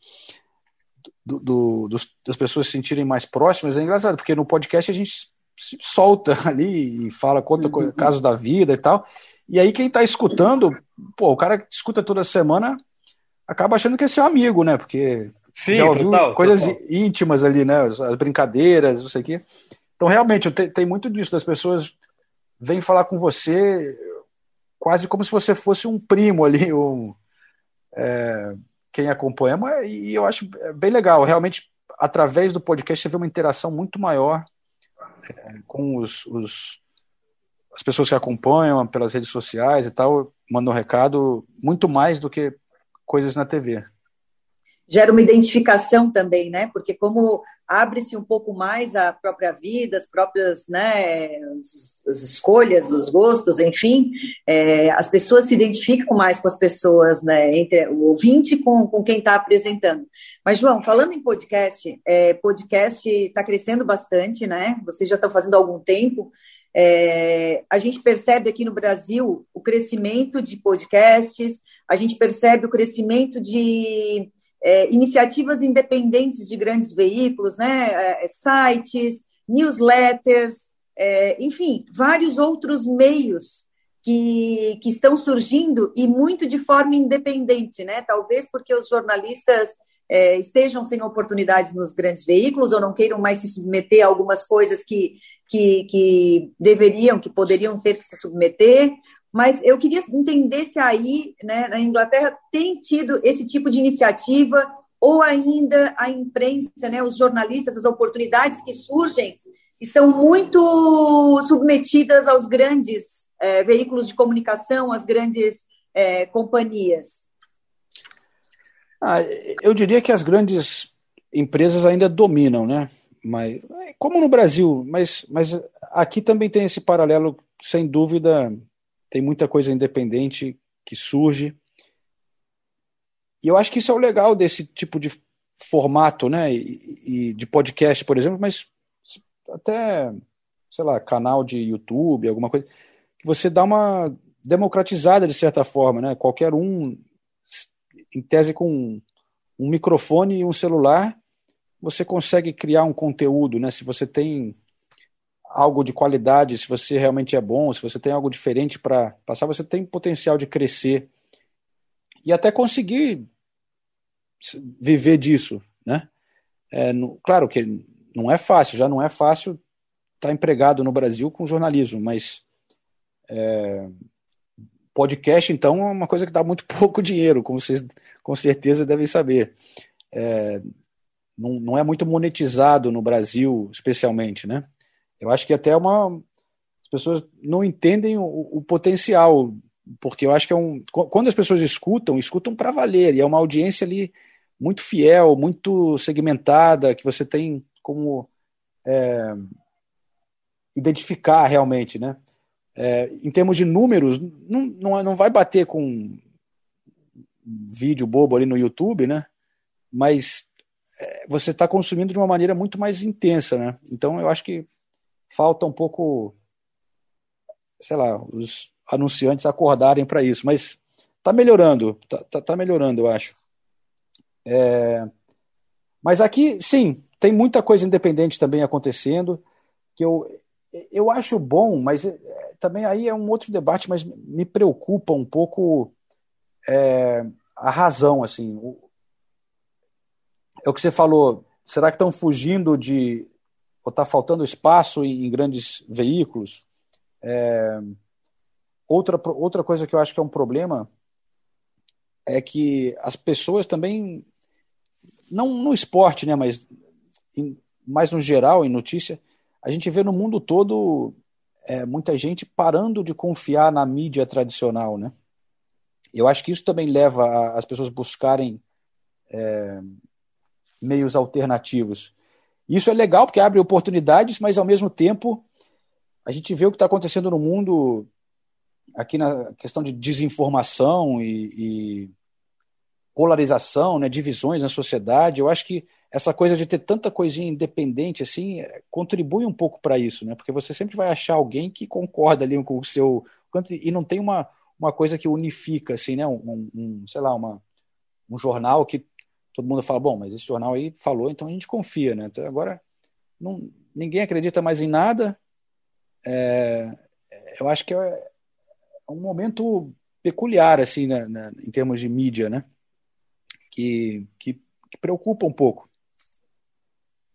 do, do, dos, das pessoas se sentirem mais próximas é engraçado, porque no podcast a gente se solta ali e fala, conta uhum. casos da vida e tal. E aí quem está escutando, pô, o cara que escuta toda semana acaba achando que é seu amigo, né? Porque Sim, já ouviu total, coisas total. íntimas ali, né? As, as brincadeiras, isso aqui. Então, realmente, tem, tem muito disso, das pessoas vêm falar com você quase como se você fosse um primo ali, um, é, quem acompanha, e eu acho bem legal. Realmente, através do podcast, você vê uma interação muito maior é, com os, os, as pessoas que acompanham pelas redes sociais e tal, mandam um recado muito mais do que coisas na TV gera uma identificação também, né? Porque como abre-se um pouco mais a própria vida, as próprias, né, as escolhas, os gostos, enfim, é, as pessoas se identificam mais com as pessoas, né, entre o ouvinte com, com quem está apresentando. Mas, João, falando em podcast, é, podcast está crescendo bastante, né? Vocês já estão fazendo há algum tempo. É, a gente percebe aqui no Brasil o crescimento de podcasts, a gente percebe o crescimento de é, iniciativas independentes de grandes veículos, né, é, é, sites, newsletters, é, enfim, vários outros meios que, que estão surgindo e muito de forma independente, né? Talvez porque os jornalistas é, estejam sem oportunidades nos grandes veículos ou não queiram mais se submeter a algumas coisas que, que, que deveriam, que poderiam ter que se submeter. Mas eu queria entender se aí, né, na Inglaterra, tem tido esse tipo de iniciativa ou ainda a imprensa, né, os jornalistas, as oportunidades que surgem estão muito submetidas aos grandes é, veículos de comunicação, às grandes é, companhias? Ah, eu diria que as grandes empresas ainda dominam, né? Mas, como no Brasil, mas, mas aqui também tem esse paralelo, sem dúvida, tem muita coisa independente que surge. E eu acho que isso é o legal desse tipo de formato, né? E, e de podcast, por exemplo, mas até, sei lá, canal de YouTube, alguma coisa, que você dá uma democratizada de certa forma, né? Qualquer um, em tese, com um microfone e um celular, você consegue criar um conteúdo, né? Se você tem algo de qualidade, se você realmente é bom, se você tem algo diferente para passar, você tem potencial de crescer e até conseguir viver disso, né? É, no, claro que não é fácil, já não é fácil estar tá empregado no Brasil com jornalismo, mas é, podcast, então, é uma coisa que dá muito pouco dinheiro, como vocês com certeza devem saber. É, não, não é muito monetizado no Brasil, especialmente, né? Eu acho que até uma as pessoas não entendem o, o potencial, porque eu acho que é um quando as pessoas escutam, escutam para valer, e é uma audiência ali muito fiel, muito segmentada, que você tem como é, identificar realmente, né? É, em termos de números, não, não, não vai bater com vídeo bobo ali no YouTube, né? Mas é, você está consumindo de uma maneira muito mais intensa, né? Então eu acho que falta um pouco, sei lá, os anunciantes acordarem para isso, mas está melhorando, está tá, tá melhorando, eu acho. É, mas aqui, sim, tem muita coisa independente também acontecendo, que eu, eu acho bom, mas é, também aí é um outro debate, mas me preocupa um pouco é, a razão, assim. O, é o que você falou, será que estão fugindo de, ou está faltando espaço em, em grandes veículos? É, outra, outra coisa que eu acho que é um problema é que as pessoas também, não no esporte, né, mas em, mais no geral, em notícia, a gente vê no mundo todo é, muita gente parando de confiar na mídia tradicional, né? Eu acho que isso também leva a, as pessoas buscarem é, meios alternativos. Isso é legal porque abre oportunidades, mas ao mesmo tempo a gente vê o que está acontecendo no mundo aqui na questão de desinformação e, e polarização, né, divisões na sociedade. Eu acho que essa coisa de ter tanta coisinha independente assim contribui um pouco para isso, né? Porque você sempre vai achar alguém que concorda ali com o seu e não tem uma, uma coisa que unifica assim, né? Um, um, sei lá, uma, um jornal que todo mundo fala, bom, mas esse jornal aí falou, então a gente confia, né? Então, agora não, ninguém acredita mais em nada. É, eu acho que é um momento peculiar assim, né, né, em termos de mídia, né? Que, que, que preocupa um pouco.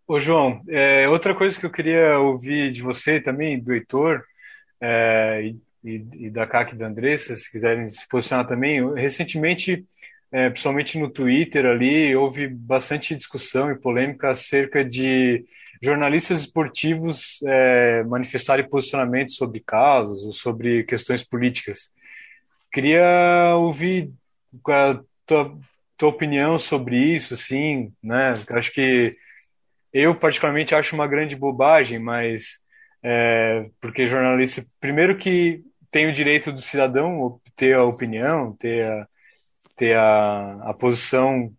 Ô, João, é, outra coisa que eu queria ouvir de você também, do Heitor, é, e, e, da CAC e da Andressa, se quiserem se posicionar também, recentemente, é, principalmente no Twitter ali, houve bastante discussão e polêmica acerca de jornalistas esportivos é, manifestarem posicionamentos sobre casos ou sobre questões políticas. Queria ouvir a tua, tua opinião sobre isso, sim, né? Acho que eu, particularmente, acho uma grande bobagem, mas é, porque jornalista, primeiro que tem o direito do cidadão ter a opinião, ter a, ter a, a posição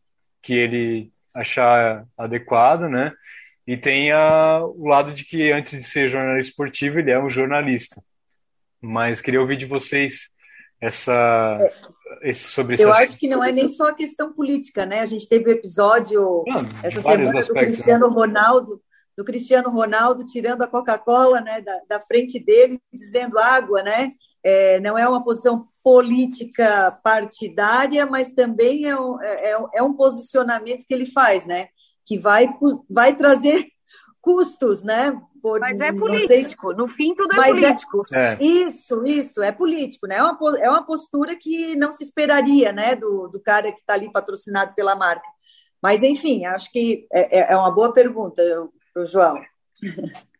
que ele achar adequado, né? E tem a, o lado de que antes de ser jornalista esportivo, ele é um jornalista. Mas queria ouvir de vocês essa, é, esse, sobre Eu acho que não é nem só a questão política, né? A gente teve o um episódio não, essa semana aspectos, do né? Cristiano né? Ronaldo, do Cristiano Ronaldo tirando a Coca-Cola né, da, da frente dele, dizendo água, né? É, não é uma posição política partidária, mas também é um, é, é, é um posicionamento que ele faz, né? Que vai, vai trazer custos, né? Por, mas é político, sei, no fim tudo é, é político. É, isso, isso, é político, né? É uma, é uma postura que não se esperaria, né? Do, do cara que está ali patrocinado pela marca. Mas, enfim, acho que é, é, é uma boa pergunta para o João.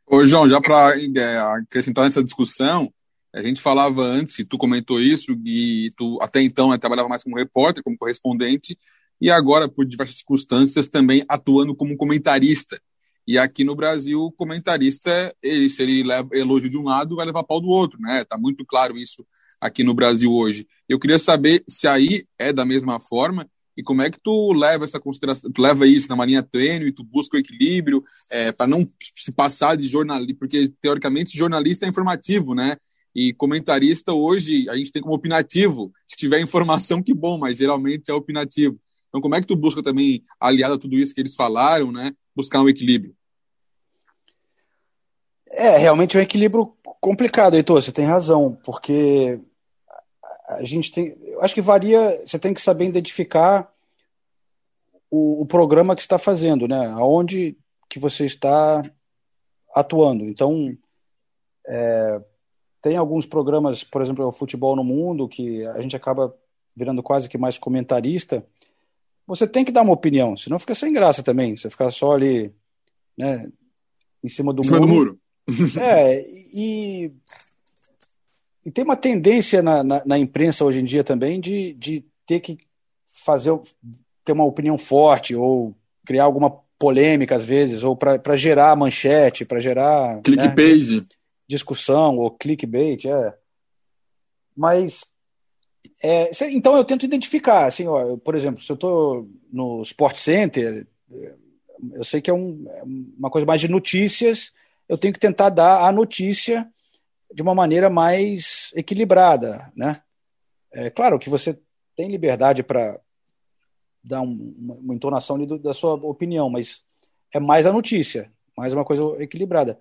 Ô, João, já para é, acrescentar nessa discussão, a gente falava antes, e tu comentou isso, e tu até então né, trabalhava mais como repórter, como correspondente, e agora, por diversas circunstâncias, também atuando como comentarista. E aqui no Brasil, o comentarista, ele, se ele leva elogio de um lado, vai levar pau do outro, né? Tá muito claro isso aqui no Brasil hoje. Eu queria saber se aí é da mesma forma e como é que tu leva essa consideração, tu leva isso na marinha treino e tu busca o equilíbrio é, para não se passar de jornalista, porque teoricamente jornalista é informativo, né? E comentarista hoje a gente tem como opinativo. Se tiver informação, que bom, mas geralmente é opinativo. Então, como é que tu busca também, aliado a tudo isso que eles falaram, né, buscar um equilíbrio? É, realmente é um equilíbrio complicado, Heitor, você tem razão, porque a gente tem. Eu acho que varia, você tem que saber identificar o, o programa que está fazendo, né? Aonde que você está atuando. Então, é, tem alguns programas, por exemplo, o Futebol no Mundo, que a gente acaba virando quase que mais comentarista. Você tem que dar uma opinião, senão fica sem graça também. Você ficar só ali, né, em cima do em cima muro. Do muro. é, e, e tem uma tendência na, na, na, imprensa hoje em dia também de, de ter que fazer, ter uma opinião forte ou criar alguma polêmica às vezes, ou para gerar manchete, para gerar. Clickbait. Né, discussão ou clickbait, é. Mas é, então eu tento identificar, assim, ó, por exemplo, se eu estou no Sport Center, eu sei que é, um, é, uma coisa mais de notícias, eu tenho que tentar dar a notícia de uma maneira mais equilibrada, né? É claro que você tem liberdade para dar um, uma, uma, entonação da sua opinião, mas é mais a notícia, mais uma coisa equilibrada.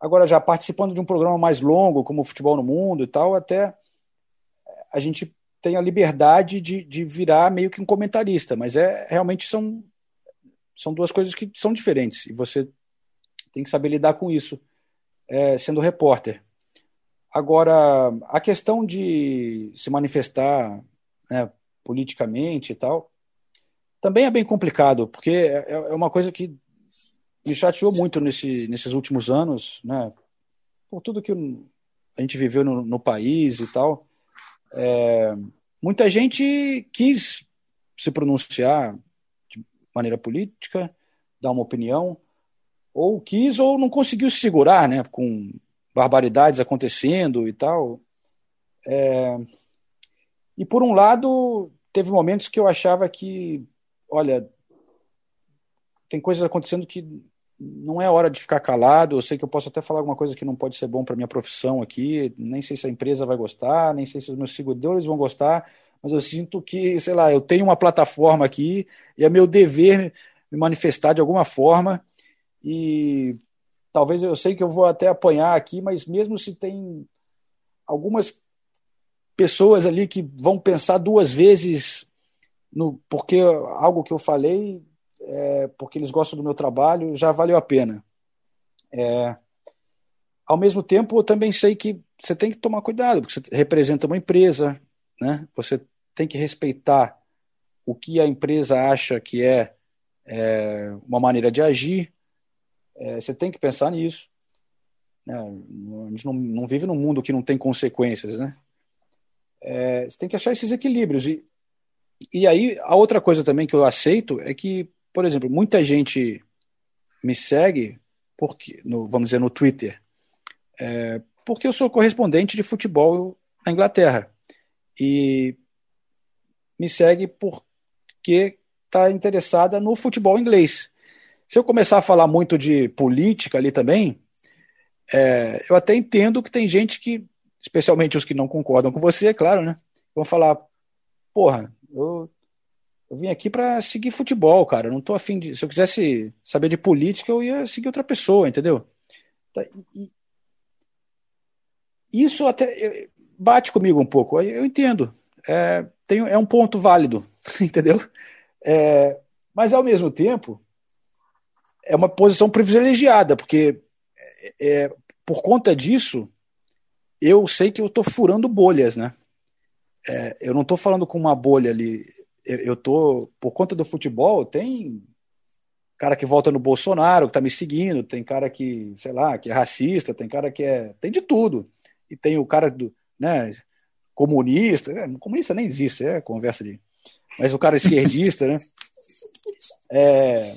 Agora, já participando de um programa mais longo, como o Futebol no Mundo e tal, até a gente tem a liberdade de, de virar meio que um comentarista, mas é realmente são, são duas coisas que são diferentes e você tem que saber lidar com isso é, sendo repórter. Agora, a questão de se manifestar né, politicamente e tal, também é bem complicado, porque é, é uma coisa que me chateou muito nesse, nesses últimos anos, né? Por tudo que a gente viveu no, no país e tal. É, muita gente quis se pronunciar de maneira política, dar uma opinião, ou quis ou não conseguiu se segurar, né? Com barbaridades acontecendo e tal. É, e por um lado, teve momentos que eu achava que, olha, tem coisas acontecendo que não é hora de ficar calado. Eu sei que eu posso até falar alguma coisa que não pode ser bom para minha profissão aqui. Nem sei se a empresa vai gostar, nem sei se os meus seguidores vão gostar, mas eu sinto que, sei lá, eu tenho uma plataforma aqui e é meu dever me manifestar de alguma forma. E talvez eu sei que eu vou até apanhar aqui, mas mesmo se tem algumas pessoas ali que vão pensar duas vezes no porque algo que eu falei é, porque eles gostam do meu trabalho, já valeu a pena. É, ao mesmo tempo, eu também sei que você tem que tomar cuidado, porque você representa uma empresa, né? você tem que respeitar o que a empresa acha que é, é uma maneira de agir, é, você tem que pensar nisso. Né? A gente não, não, vive num mundo que não tem consequências. Né? É, você tem que achar esses equilíbrios. E, e aí, a outra coisa também que eu aceito é que por exemplo, muita gente me segue, porque, no, vamos dizer, no Twitter, é, porque eu sou correspondente de futebol na Inglaterra. E me segue porque está interessada no futebol inglês. Se eu começar a falar muito de política ali também, é, eu até entendo que tem gente que, especialmente os que não concordam com você, é claro, né? Vão falar, porra, eu eu vim aqui para seguir futebol, cara. Eu não tô afim de. Se eu quisesse saber de política, eu ia seguir outra pessoa, entendeu? Tá, isso até. bate comigo um pouco. Eu entendo. É, tem, é um ponto válido, entendeu? É, mas, ao mesmo tempo, é uma posição privilegiada, porque é, é por conta disso, eu sei que eu estou furando bolhas, né? É, eu não estou falando com uma bolha ali. Eu estou, por conta do futebol, tem cara que volta no Bolsonaro, que está me seguindo, tem cara que, sei lá, que é racista, tem cara que é. Tem de tudo. E tem o cara do. Né, comunista, é, comunista nem existe, é conversa de. Mas o cara esquerdista, né? É,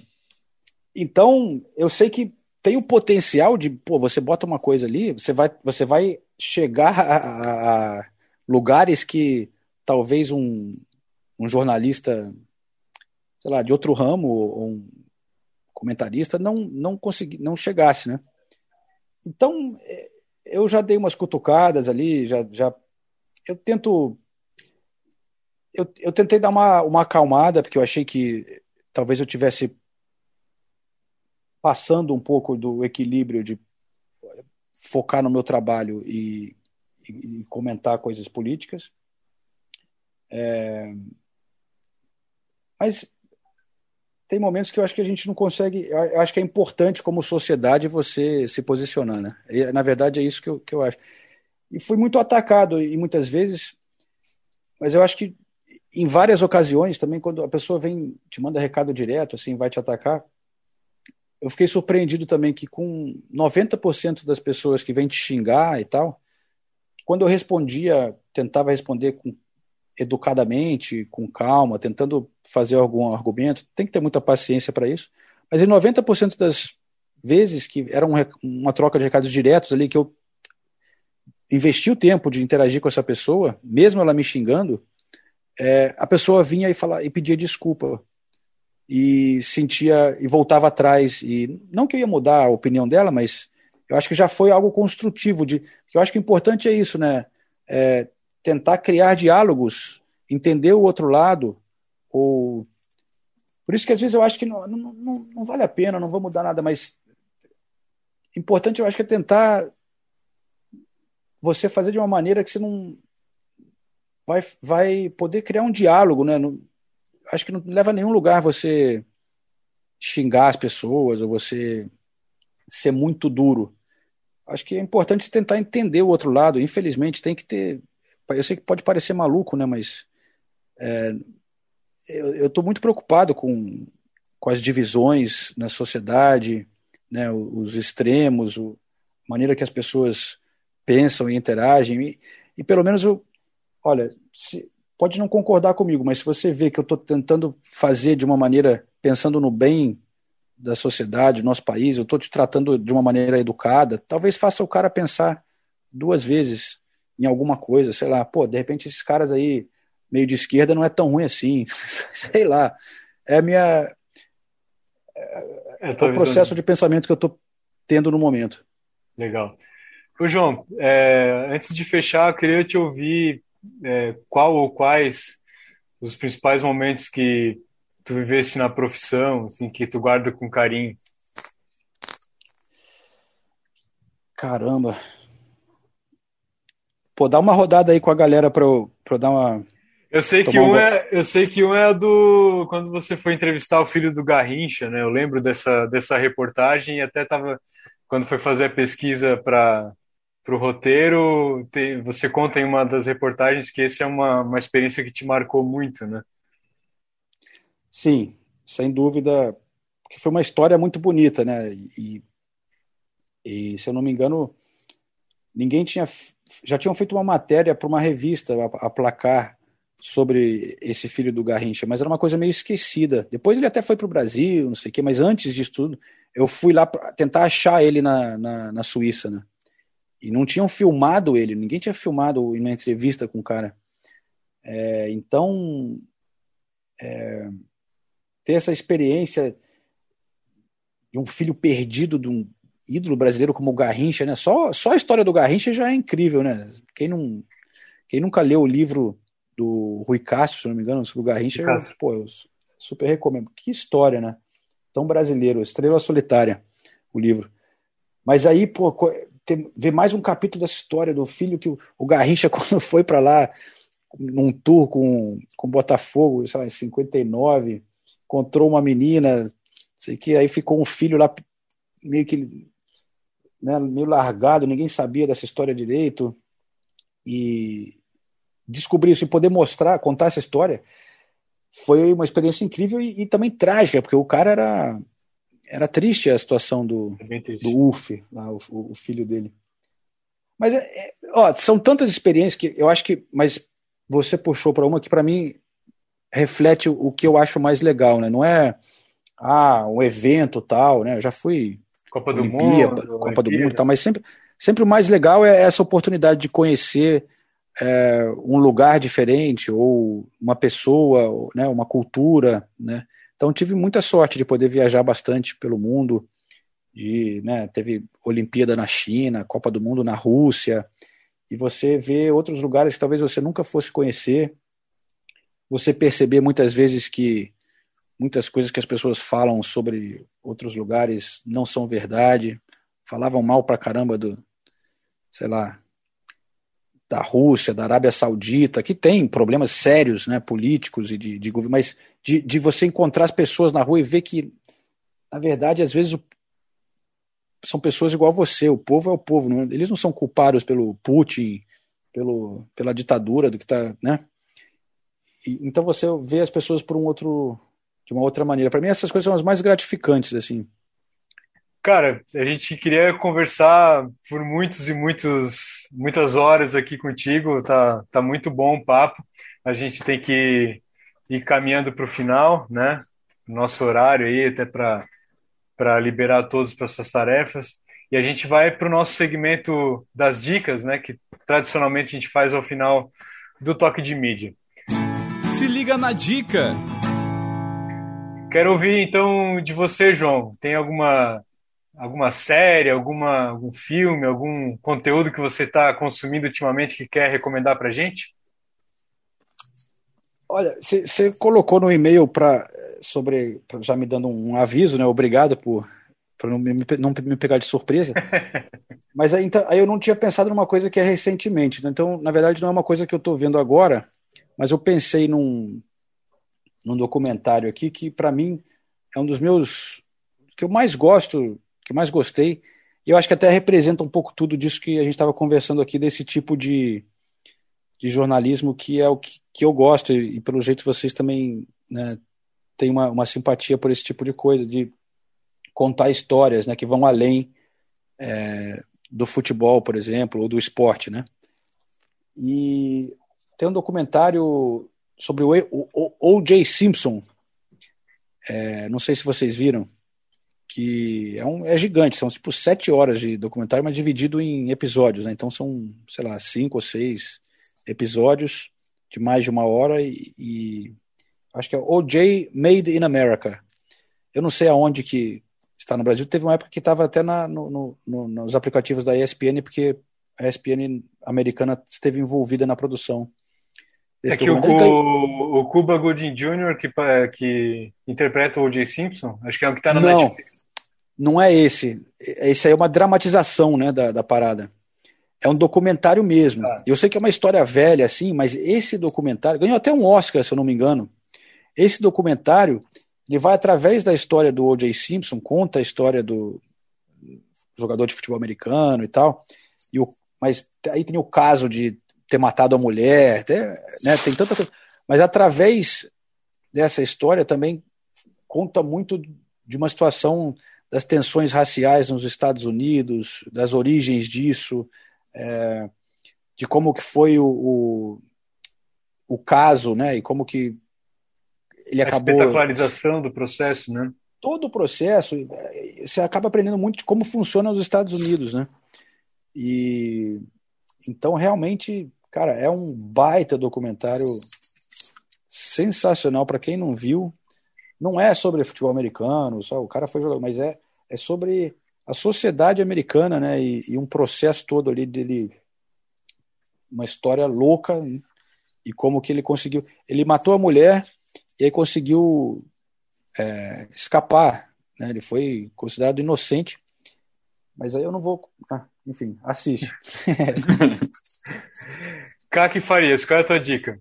então, eu sei que tem o potencial de, pô, você bota uma coisa ali, você vai, você vai chegar a, a lugares que talvez um, um jornalista, sei lá, de outro ramo, ou um comentarista, não, não, consegui, não chegasse, né? Então, é, eu já dei umas cutucadas ali, já, já eu tento eu, eu tentei dar uma, uma acalmada, porque eu achei que talvez eu tivesse passando um pouco do equilíbrio de focar no meu trabalho e, e, comentar coisas políticas. É, mas tem momentos que eu acho que a gente não consegue. Eu acho que é importante, como sociedade, você se posicionar. Né? E, na verdade, é isso que eu, que eu acho. E fui muito atacado, e muitas vezes, mas eu acho que em várias ocasiões também, quando a pessoa vem, te manda recado direto, assim, vai te atacar, eu fiquei surpreendido também que com 90% das pessoas que vêm te xingar e tal, quando eu respondia, tentava responder com, educadamente, com calma, tentando fazer algum argumento, tem que ter muita paciência para isso, mas em 90% das vezes que era um, uma troca de recados diretos ali, que eu investi o tempo de interagir com essa pessoa, mesmo ela me xingando, é, a pessoa vinha e, falava, e pedia desculpa. E sentia e voltava atrás. E não que eu ia mudar a opinião dela, mas eu acho que já foi algo construtivo de eu acho que o importante é isso, né? É, tentar criar diálogos, entender o outro lado ou por isso que às vezes eu acho que não, não, não, não vale a pena, não vou mudar nada, mas importante eu acho que é tentar você fazer de uma maneira que você não vai, vai poder criar um diálogo, né? acho que não leva a nenhum lugar você xingar as pessoas ou você ser muito duro. Acho que é importante tentar entender o outro lado. Infelizmente, tem que ter. Eu sei que pode parecer maluco, né? Mas é, eu estou muito preocupado com, com as divisões na sociedade, né? Os extremos, a maneira que as pessoas pensam e interagem. E, e pelo menos eu, olha, se, pode não concordar comigo, mas se você vê que eu estou tentando fazer de uma maneira pensando no bem da sociedade, do nosso país, eu estou te tratando de uma maneira educada, talvez faça o cara pensar duas vezes em alguma coisa, sei lá, pô, de repente esses caras aí meio de esquerda não é tão ruim assim, sei lá. É a minha é, é, o processo de pensamento que eu estou tendo no momento. Legal. Ô João, é, antes de fechar, eu queria te ouvir é, qual ou quais os principais momentos que tu vivesse na profissão, assim, que tu guarda com carinho? Caramba. Pô, dá uma rodada aí com a galera para eu, pra eu dar uma. Eu sei que um, um é, eu sei que um é do quando você foi entrevistar o filho do Garrincha, né? Eu lembro dessa dessa reportagem e até tava quando foi fazer a pesquisa para para o roteiro, tem, você conta em uma das reportagens que essa é uma, uma experiência que te marcou muito, né? Sim, sem dúvida, porque foi uma história muito bonita, né? E, e se eu não me engano, ninguém tinha já tinham feito uma matéria para uma revista, a, Placar, sobre esse filho do Garrincha, mas era uma coisa meio esquecida. Depois ele até foi para o Brasil, não sei o quê, mas antes disso tudo, eu fui lá tentar achar ele na, na, na Suíça, né? E não tinham filmado ele, ninguém tinha filmado uma entrevista com o cara. É, então, é, ter essa experiência de um filho perdido de um ídolo brasileiro como o Garrincha, né? Só, só a história do Garrincha já é incrível, né? Quem, não, quem nunca leu o livro do Rui Castro, se não me engano, sobre o Garrincha, eu, pô, eu super recomendo. Que história, né? Tão brasileiro, Estrela Solitária, o livro. Mas aí, pô, ter, ver mais um capítulo dessa história do filho que o, o Garrincha, quando foi para lá num tour com o Botafogo, sei lá, em 59, encontrou uma menina, sei que aí ficou um filho lá meio que né, meio largado, ninguém sabia dessa história direito. E descobrir isso e poder mostrar, contar essa história, foi uma experiência incrível e, e também trágica, porque o cara era era triste a situação do, do Uf, lá, o, o, filho dele. Mas é, é, ó, são tantas experiências que eu acho que, mas você puxou para uma que para mim reflete o, o, que eu acho mais legal, né? Não é ah, um evento tal, né? Eu já fui Copa do Olimpíada, Mundo, Copa do Mundo, tal, mas sempre, sempre o mais legal é essa oportunidade de conhecer é, um lugar diferente ou uma pessoa, né, uma cultura, né? Então tive muita sorte de poder viajar bastante pelo mundo, de, né, teve Olimpíada na China, Copa do Mundo na Rússia, e você vê outros lugares que talvez você nunca fosse conhecer, você perceber muitas vezes que muitas coisas que as pessoas falam sobre outros lugares não são verdade, falavam mal pra caramba do, sei lá, da Rússia, da Arábia Saudita, que tem problemas sérios, né, políticos e de, de governo, mas de, de você encontrar as pessoas na rua e ver que, na verdade, às vezes são pessoas igual a você, o povo é o povo, não, eles não são culpados pelo Putin, pelo, pela ditadura do que está, né? E, então você vê as pessoas por um outro, de uma outra maneira. Para mim essas coisas são as mais gratificantes, assim. Cara, a gente queria conversar por muitos e muitos, muitas horas aqui contigo. Tá, tá muito bom o papo. A gente tem que ir caminhando para o final, né? Nosso horário aí, até para para liberar todos para essas tarefas. E a gente vai para o nosso segmento das dicas, né? Que tradicionalmente a gente faz ao final do toque de mídia. Se liga na dica! Quero ouvir então de você, João. Tem alguma alguma série, alguma, algum filme, algum conteúdo que você está consumindo ultimamente que quer recomendar para gente? Olha, você colocou no e-mail para sobre pra, já me dando um aviso, né? Obrigado por para não me, não me pegar de surpresa. Mas aí, então, aí eu não tinha pensado numa coisa que é recentemente. Né? Então, na verdade, não é uma coisa que eu estou vendo agora, mas eu pensei num, num documentário aqui que, para mim, é um dos meus. que eu mais gosto que mais gostei. E eu acho que até representa um pouco tudo disso que a gente estava conversando aqui, desse tipo de, de jornalismo que é o que, que eu gosto, e, e pelo jeito vocês também né, têm uma, uma simpatia por esse tipo de coisa, de contar histórias né, que vão além é, do futebol, por exemplo, ou do esporte. Né? E tem um documentário sobre o O.J. Simpson, é, não sei se vocês viram, que é, um, é gigante, são tipo sete horas de documentário, mas dividido em episódios, né? Então são, sei lá, cinco ou seis episódios de mais de uma hora e, e acho que é OJ Made in America. Eu não sei aonde que está no Brasil. Teve uma época que estava até na, no, no, nos aplicativos da ESPN, porque a ESPN americana esteve envolvida na produção. É que o, o, o, Cuba Gooding Jr., que, que interpreta o O.J. Simpson, acho que é o que está na não, Netflix não é esse. Esse aí é uma dramatização né, da, da parada. É um documentário mesmo. Ah. Eu sei que é uma história velha, assim, mas esse documentário ganhou até um Oscar, se eu não me engano. Esse documentário ele vai através da história do O.J. Simpson, conta a história do jogador de futebol americano e tal. E o, mas aí tem o caso de ter matado a mulher, até, né, tem tanta coisa. Mas através dessa história também conta muito de uma situação das tensões raciais nos Estados Unidos, das origens disso, é, de como que foi o, o, o, caso, né, e como que ele a acabou... A espetacularização do processo, né? Todo o processo, você acaba aprendendo muito de como funciona os Estados Unidos, né? E então realmente, cara, é um baita documentário sensacional para quem não viu não é sobre futebol americano, só o cara foi jogador, mas é, é sobre a sociedade americana, né? E, e um processo todo ali dele, uma história louca e, como que ele conseguiu. Ele matou a mulher e aí conseguiu é, escapar, né? Ele foi considerado inocente, mas aí eu não vou. Ah, enfim, assiste. Kaki Farias, qual é a tua dica?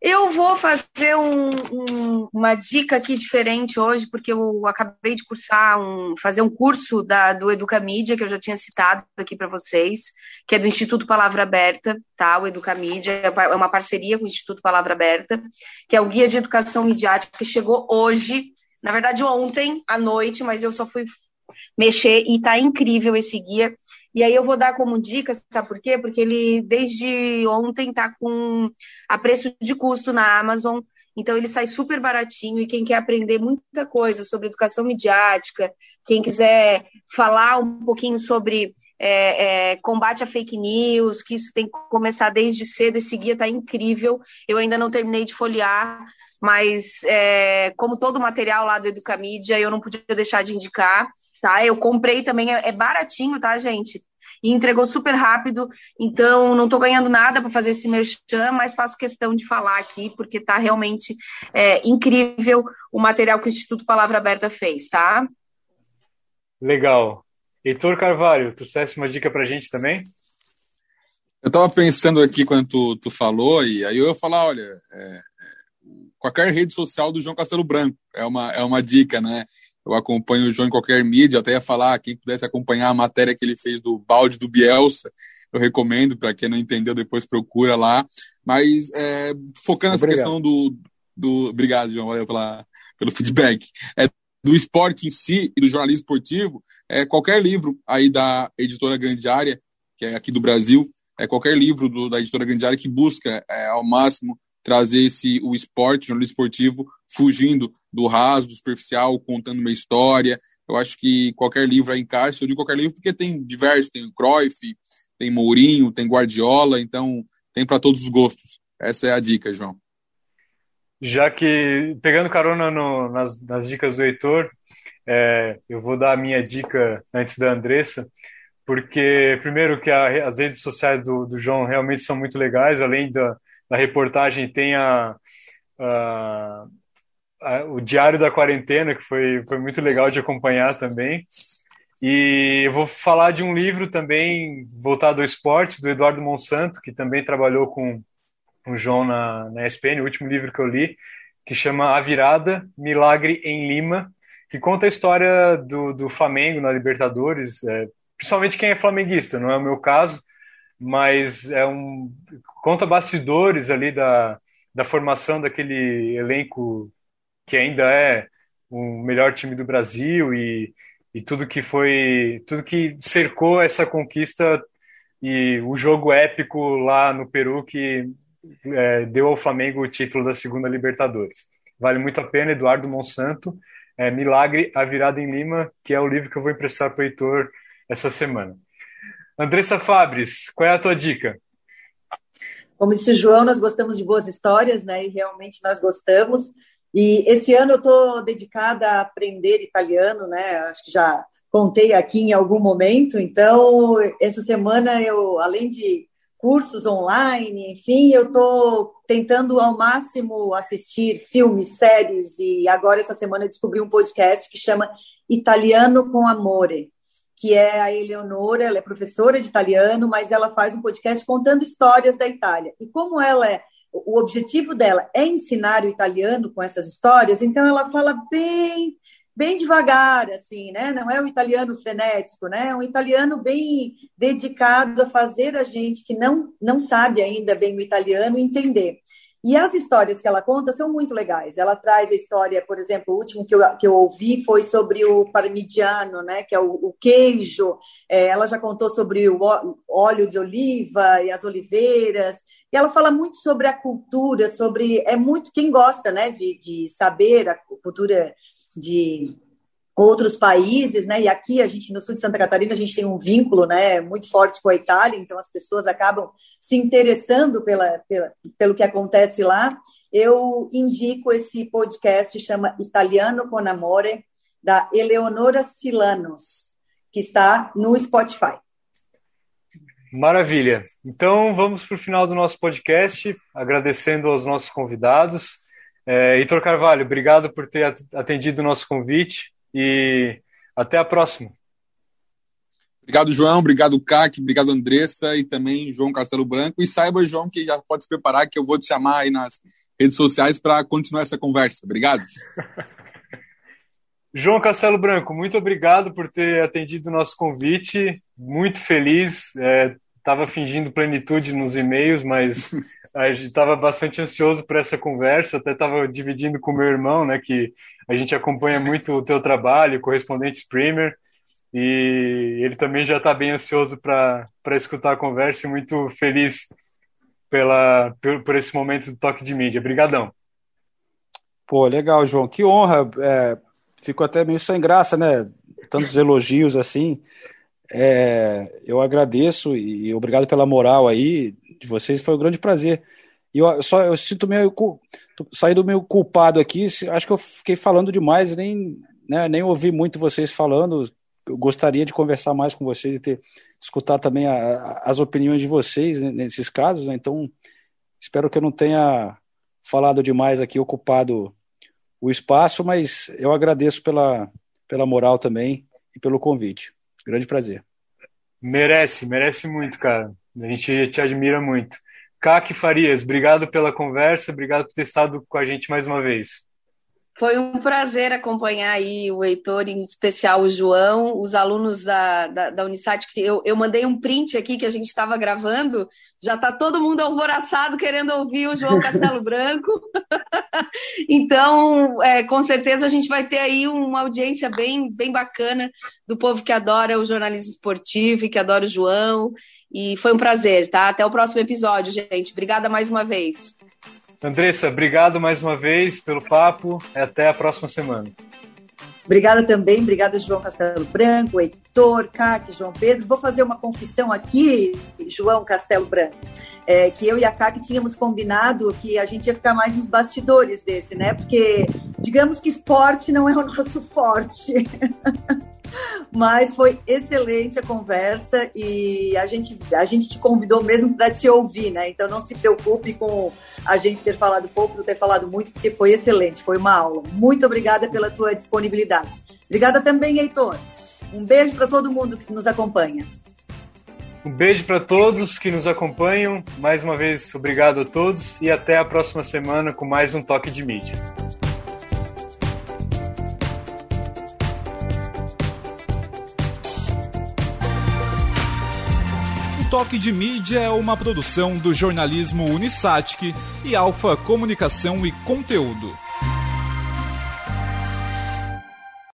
Eu vou fazer um, um, uma dica aqui diferente hoje, porque eu acabei de cursar um, fazer um curso da, do Educamídia, que eu já tinha citado aqui para vocês, que é do Instituto Palavra Aberta, tá? O Educamídia é, é uma parceria com o Instituto Palavra Aberta, que é o guia de educação midiática que chegou hoje, na verdade ontem à noite, mas eu só fui mexer e tá incrível esse guia. E aí eu vou dar como dica, sabe por quê? Porque ele desde ontem está com a preço de custo na Amazon. Então ele sai super baratinho e quem quer aprender muita coisa sobre educação midiática, quem quiser falar um pouquinho sobre é, é, combate a fake news, que isso tem que começar desde cedo, esse guia está incrível. Eu ainda não terminei de folhear, mas é, como todo o material lá do Educamídia, eu não podia deixar de indicar tá? Eu comprei também, é, é baratinho, tá, gente? E entregou super rápido, então não estou ganhando nada para fazer esse merchan, mas faço questão de falar aqui, porque está realmente é, incrível o material que o Instituto Palavra Aberta fez, tá? Legal. Heitor Carvalho, tu trouxesse uma dica para a gente também? Eu estava pensando aqui quando tu, tu, falou, e aí eu ia falar, olha, é, é, qualquer rede social do João Castelo Branco é uma, é uma dica, né? Eu acompanho o João em qualquer mídia, até ia falar, quem pudesse acompanhar a matéria que ele fez do balde do Bielsa, eu recomendo, para quem não entendeu, depois procura lá. Mas é, focando nessa questão do, do. Obrigado, João, valeu pela, pelo feedback. É, do esporte em si e do jornalismo esportivo, é, qualquer livro aí da editora Grande Área, que é aqui do Brasil, é qualquer livro do, da editora Grande Área que busca é, ao máximo trazer esse, o esporte, o jornalismo esportivo, fugindo do raso, do superficial, contando uma história. Eu acho que qualquer livro é encaixa, eu digo qualquer livro porque tem diversos, tem o Cruyff, tem Mourinho, tem Guardiola, então tem para todos os gostos. Essa é a dica, João. Já que, pegando carona no, nas, nas, dicas do Heitor, é, eu vou dar a minha dica antes da Andressa, porque, primeiro, que a, as redes sociais do, do, João realmente são muito legais, além da, da reportagem, tem a, a o Diário da Quarentena, que foi, foi muito legal de acompanhar também. E eu vou falar de um livro também voltado ao esporte, do Eduardo Monsanto, que também trabalhou com, com o João na, na ESPN, o último livro que eu li, que chama A Virada, Milagre em Lima, que conta a história do, do Flamengo na Libertadores, é, principalmente quem é flamenguista, não é o meu caso, mas é um conta bastidores ali da, da formação daquele elenco que ainda é o melhor time do Brasil e, e tudo que foi, tudo que cercou essa conquista e o jogo épico lá no Peru que é, deu ao Flamengo o título da segunda Libertadores. Vale muito a pena, Eduardo Monsanto, é, Milagre, A Virada em Lima, que é o livro que eu vou emprestar para o Heitor essa semana. Andressa Fabres, qual é a tua dica? Como disse o João, nós gostamos de boas histórias, né? E realmente nós gostamos. E esse ano eu estou dedicada a aprender italiano, né? Acho que já contei aqui em algum momento. Então, essa semana eu, além de cursos online, enfim, eu estou tentando ao máximo assistir filmes, séries e agora essa semana descobri um podcast que chama Italiano com Amore, que é a Eleonora, ela é professora de italiano, mas ela faz um podcast contando histórias da Itália. E como ela é o objetivo dela é ensinar o italiano com essas histórias, então ela fala bem bem devagar, assim, né? Não é um italiano frenético, né? É um italiano bem dedicado a fazer a gente que não não sabe ainda bem o italiano entender. E as histórias que ela conta são muito legais. Ela traz a história, por exemplo, o último que eu, que eu ouvi foi sobre o parmigiano, né, que é o, o queijo. É, ela já contou sobre o óleo de oliva e as oliveiras. E ela fala muito sobre a cultura, sobre. É muito quem gosta né, de, de saber a cultura de outros países, né? E aqui a gente no sul de Santa Catarina a gente tem um vínculo, né, muito forte com a Itália, então as pessoas acabam se interessando pela, pela pelo que acontece lá. Eu indico esse podcast chama Italiano con Amore da Eleonora Silanos, que está no Spotify. Maravilha. Então vamos para o final do nosso podcast, agradecendo aos nossos convidados. É, Heitor Carvalho, obrigado por ter atendido o nosso convite e até a próxima. Obrigado, João. Obrigado, CAC. Obrigado, Andressa e também João Castelo Branco. E saiba, João, que já pode se preparar que eu vou te chamar aí nas redes sociais para continuar essa conversa. Obrigado. João Castelo Branco, muito obrigado por ter atendido o nosso convite. Muito feliz. Estava é, fingindo plenitude nos e-mails, mas a gente estava bastante ansioso por essa conversa. Até estava dividindo com meu irmão, né, que a gente acompanha muito o teu trabalho, correspondente Premier e ele também já está bem ansioso para escutar a conversa e muito feliz pela, por, por, esse momento do toque de mídia. Obrigadão. Pô, legal, João. Que honra. É, fico até meio sem graça, né? Tantos elogios assim. É, eu agradeço e obrigado pela moral aí de vocês. Foi um grande prazer. E eu só eu sinto meio saí do meu culpado aqui. Acho que eu fiquei falando demais, nem né, nem ouvi muito vocês falando eu gostaria de conversar mais com vocês e ter, escutar também a, a, as opiniões de vocês nesses casos. Né? Então, espero que eu não tenha falado demais aqui, ocupado o espaço, mas eu agradeço pela, pela moral também e pelo convite. Grande prazer. Merece, merece muito, cara. A gente te admira muito. Kaki Farias, obrigado pela conversa, obrigado por ter estado com a gente mais uma vez. Foi um prazer acompanhar aí o Heitor, em especial o João, os alunos da, da, da Unisat. Eu, eu mandei um print aqui que a gente estava gravando, já está todo mundo alvoroçado querendo ouvir o João Castelo Branco. então, é, com certeza a gente vai ter aí uma audiência bem, bem bacana do povo que adora o jornalismo esportivo e que adora o João. E foi um prazer, tá? Até o próximo episódio, gente. Obrigada mais uma vez. Andressa, obrigado mais uma vez pelo papo. Até a próxima semana. Obrigada também, obrigada João Castelo Branco, Heitor, CAC, João Pedro. Vou fazer uma confissão aqui, João Castelo Branco, é, que eu e a CAC tínhamos combinado que a gente ia ficar mais nos bastidores desse, né? Porque digamos que esporte não é o nosso forte. Mas foi excelente a conversa e a gente, a gente te convidou mesmo para te ouvir, né? Então não se preocupe com a gente ter falado pouco, ou ter falado muito, porque foi excelente, foi uma aula. Muito obrigada pela tua disponibilidade. Obrigada também, Heitor. Um beijo para todo mundo que nos acompanha. Um beijo para todos que nos acompanham. Mais uma vez, obrigado a todos e até a próxima semana com mais um Toque de Mídia. Toque de Mídia é uma produção do jornalismo Unisatic e Alfa Comunicação e Conteúdo.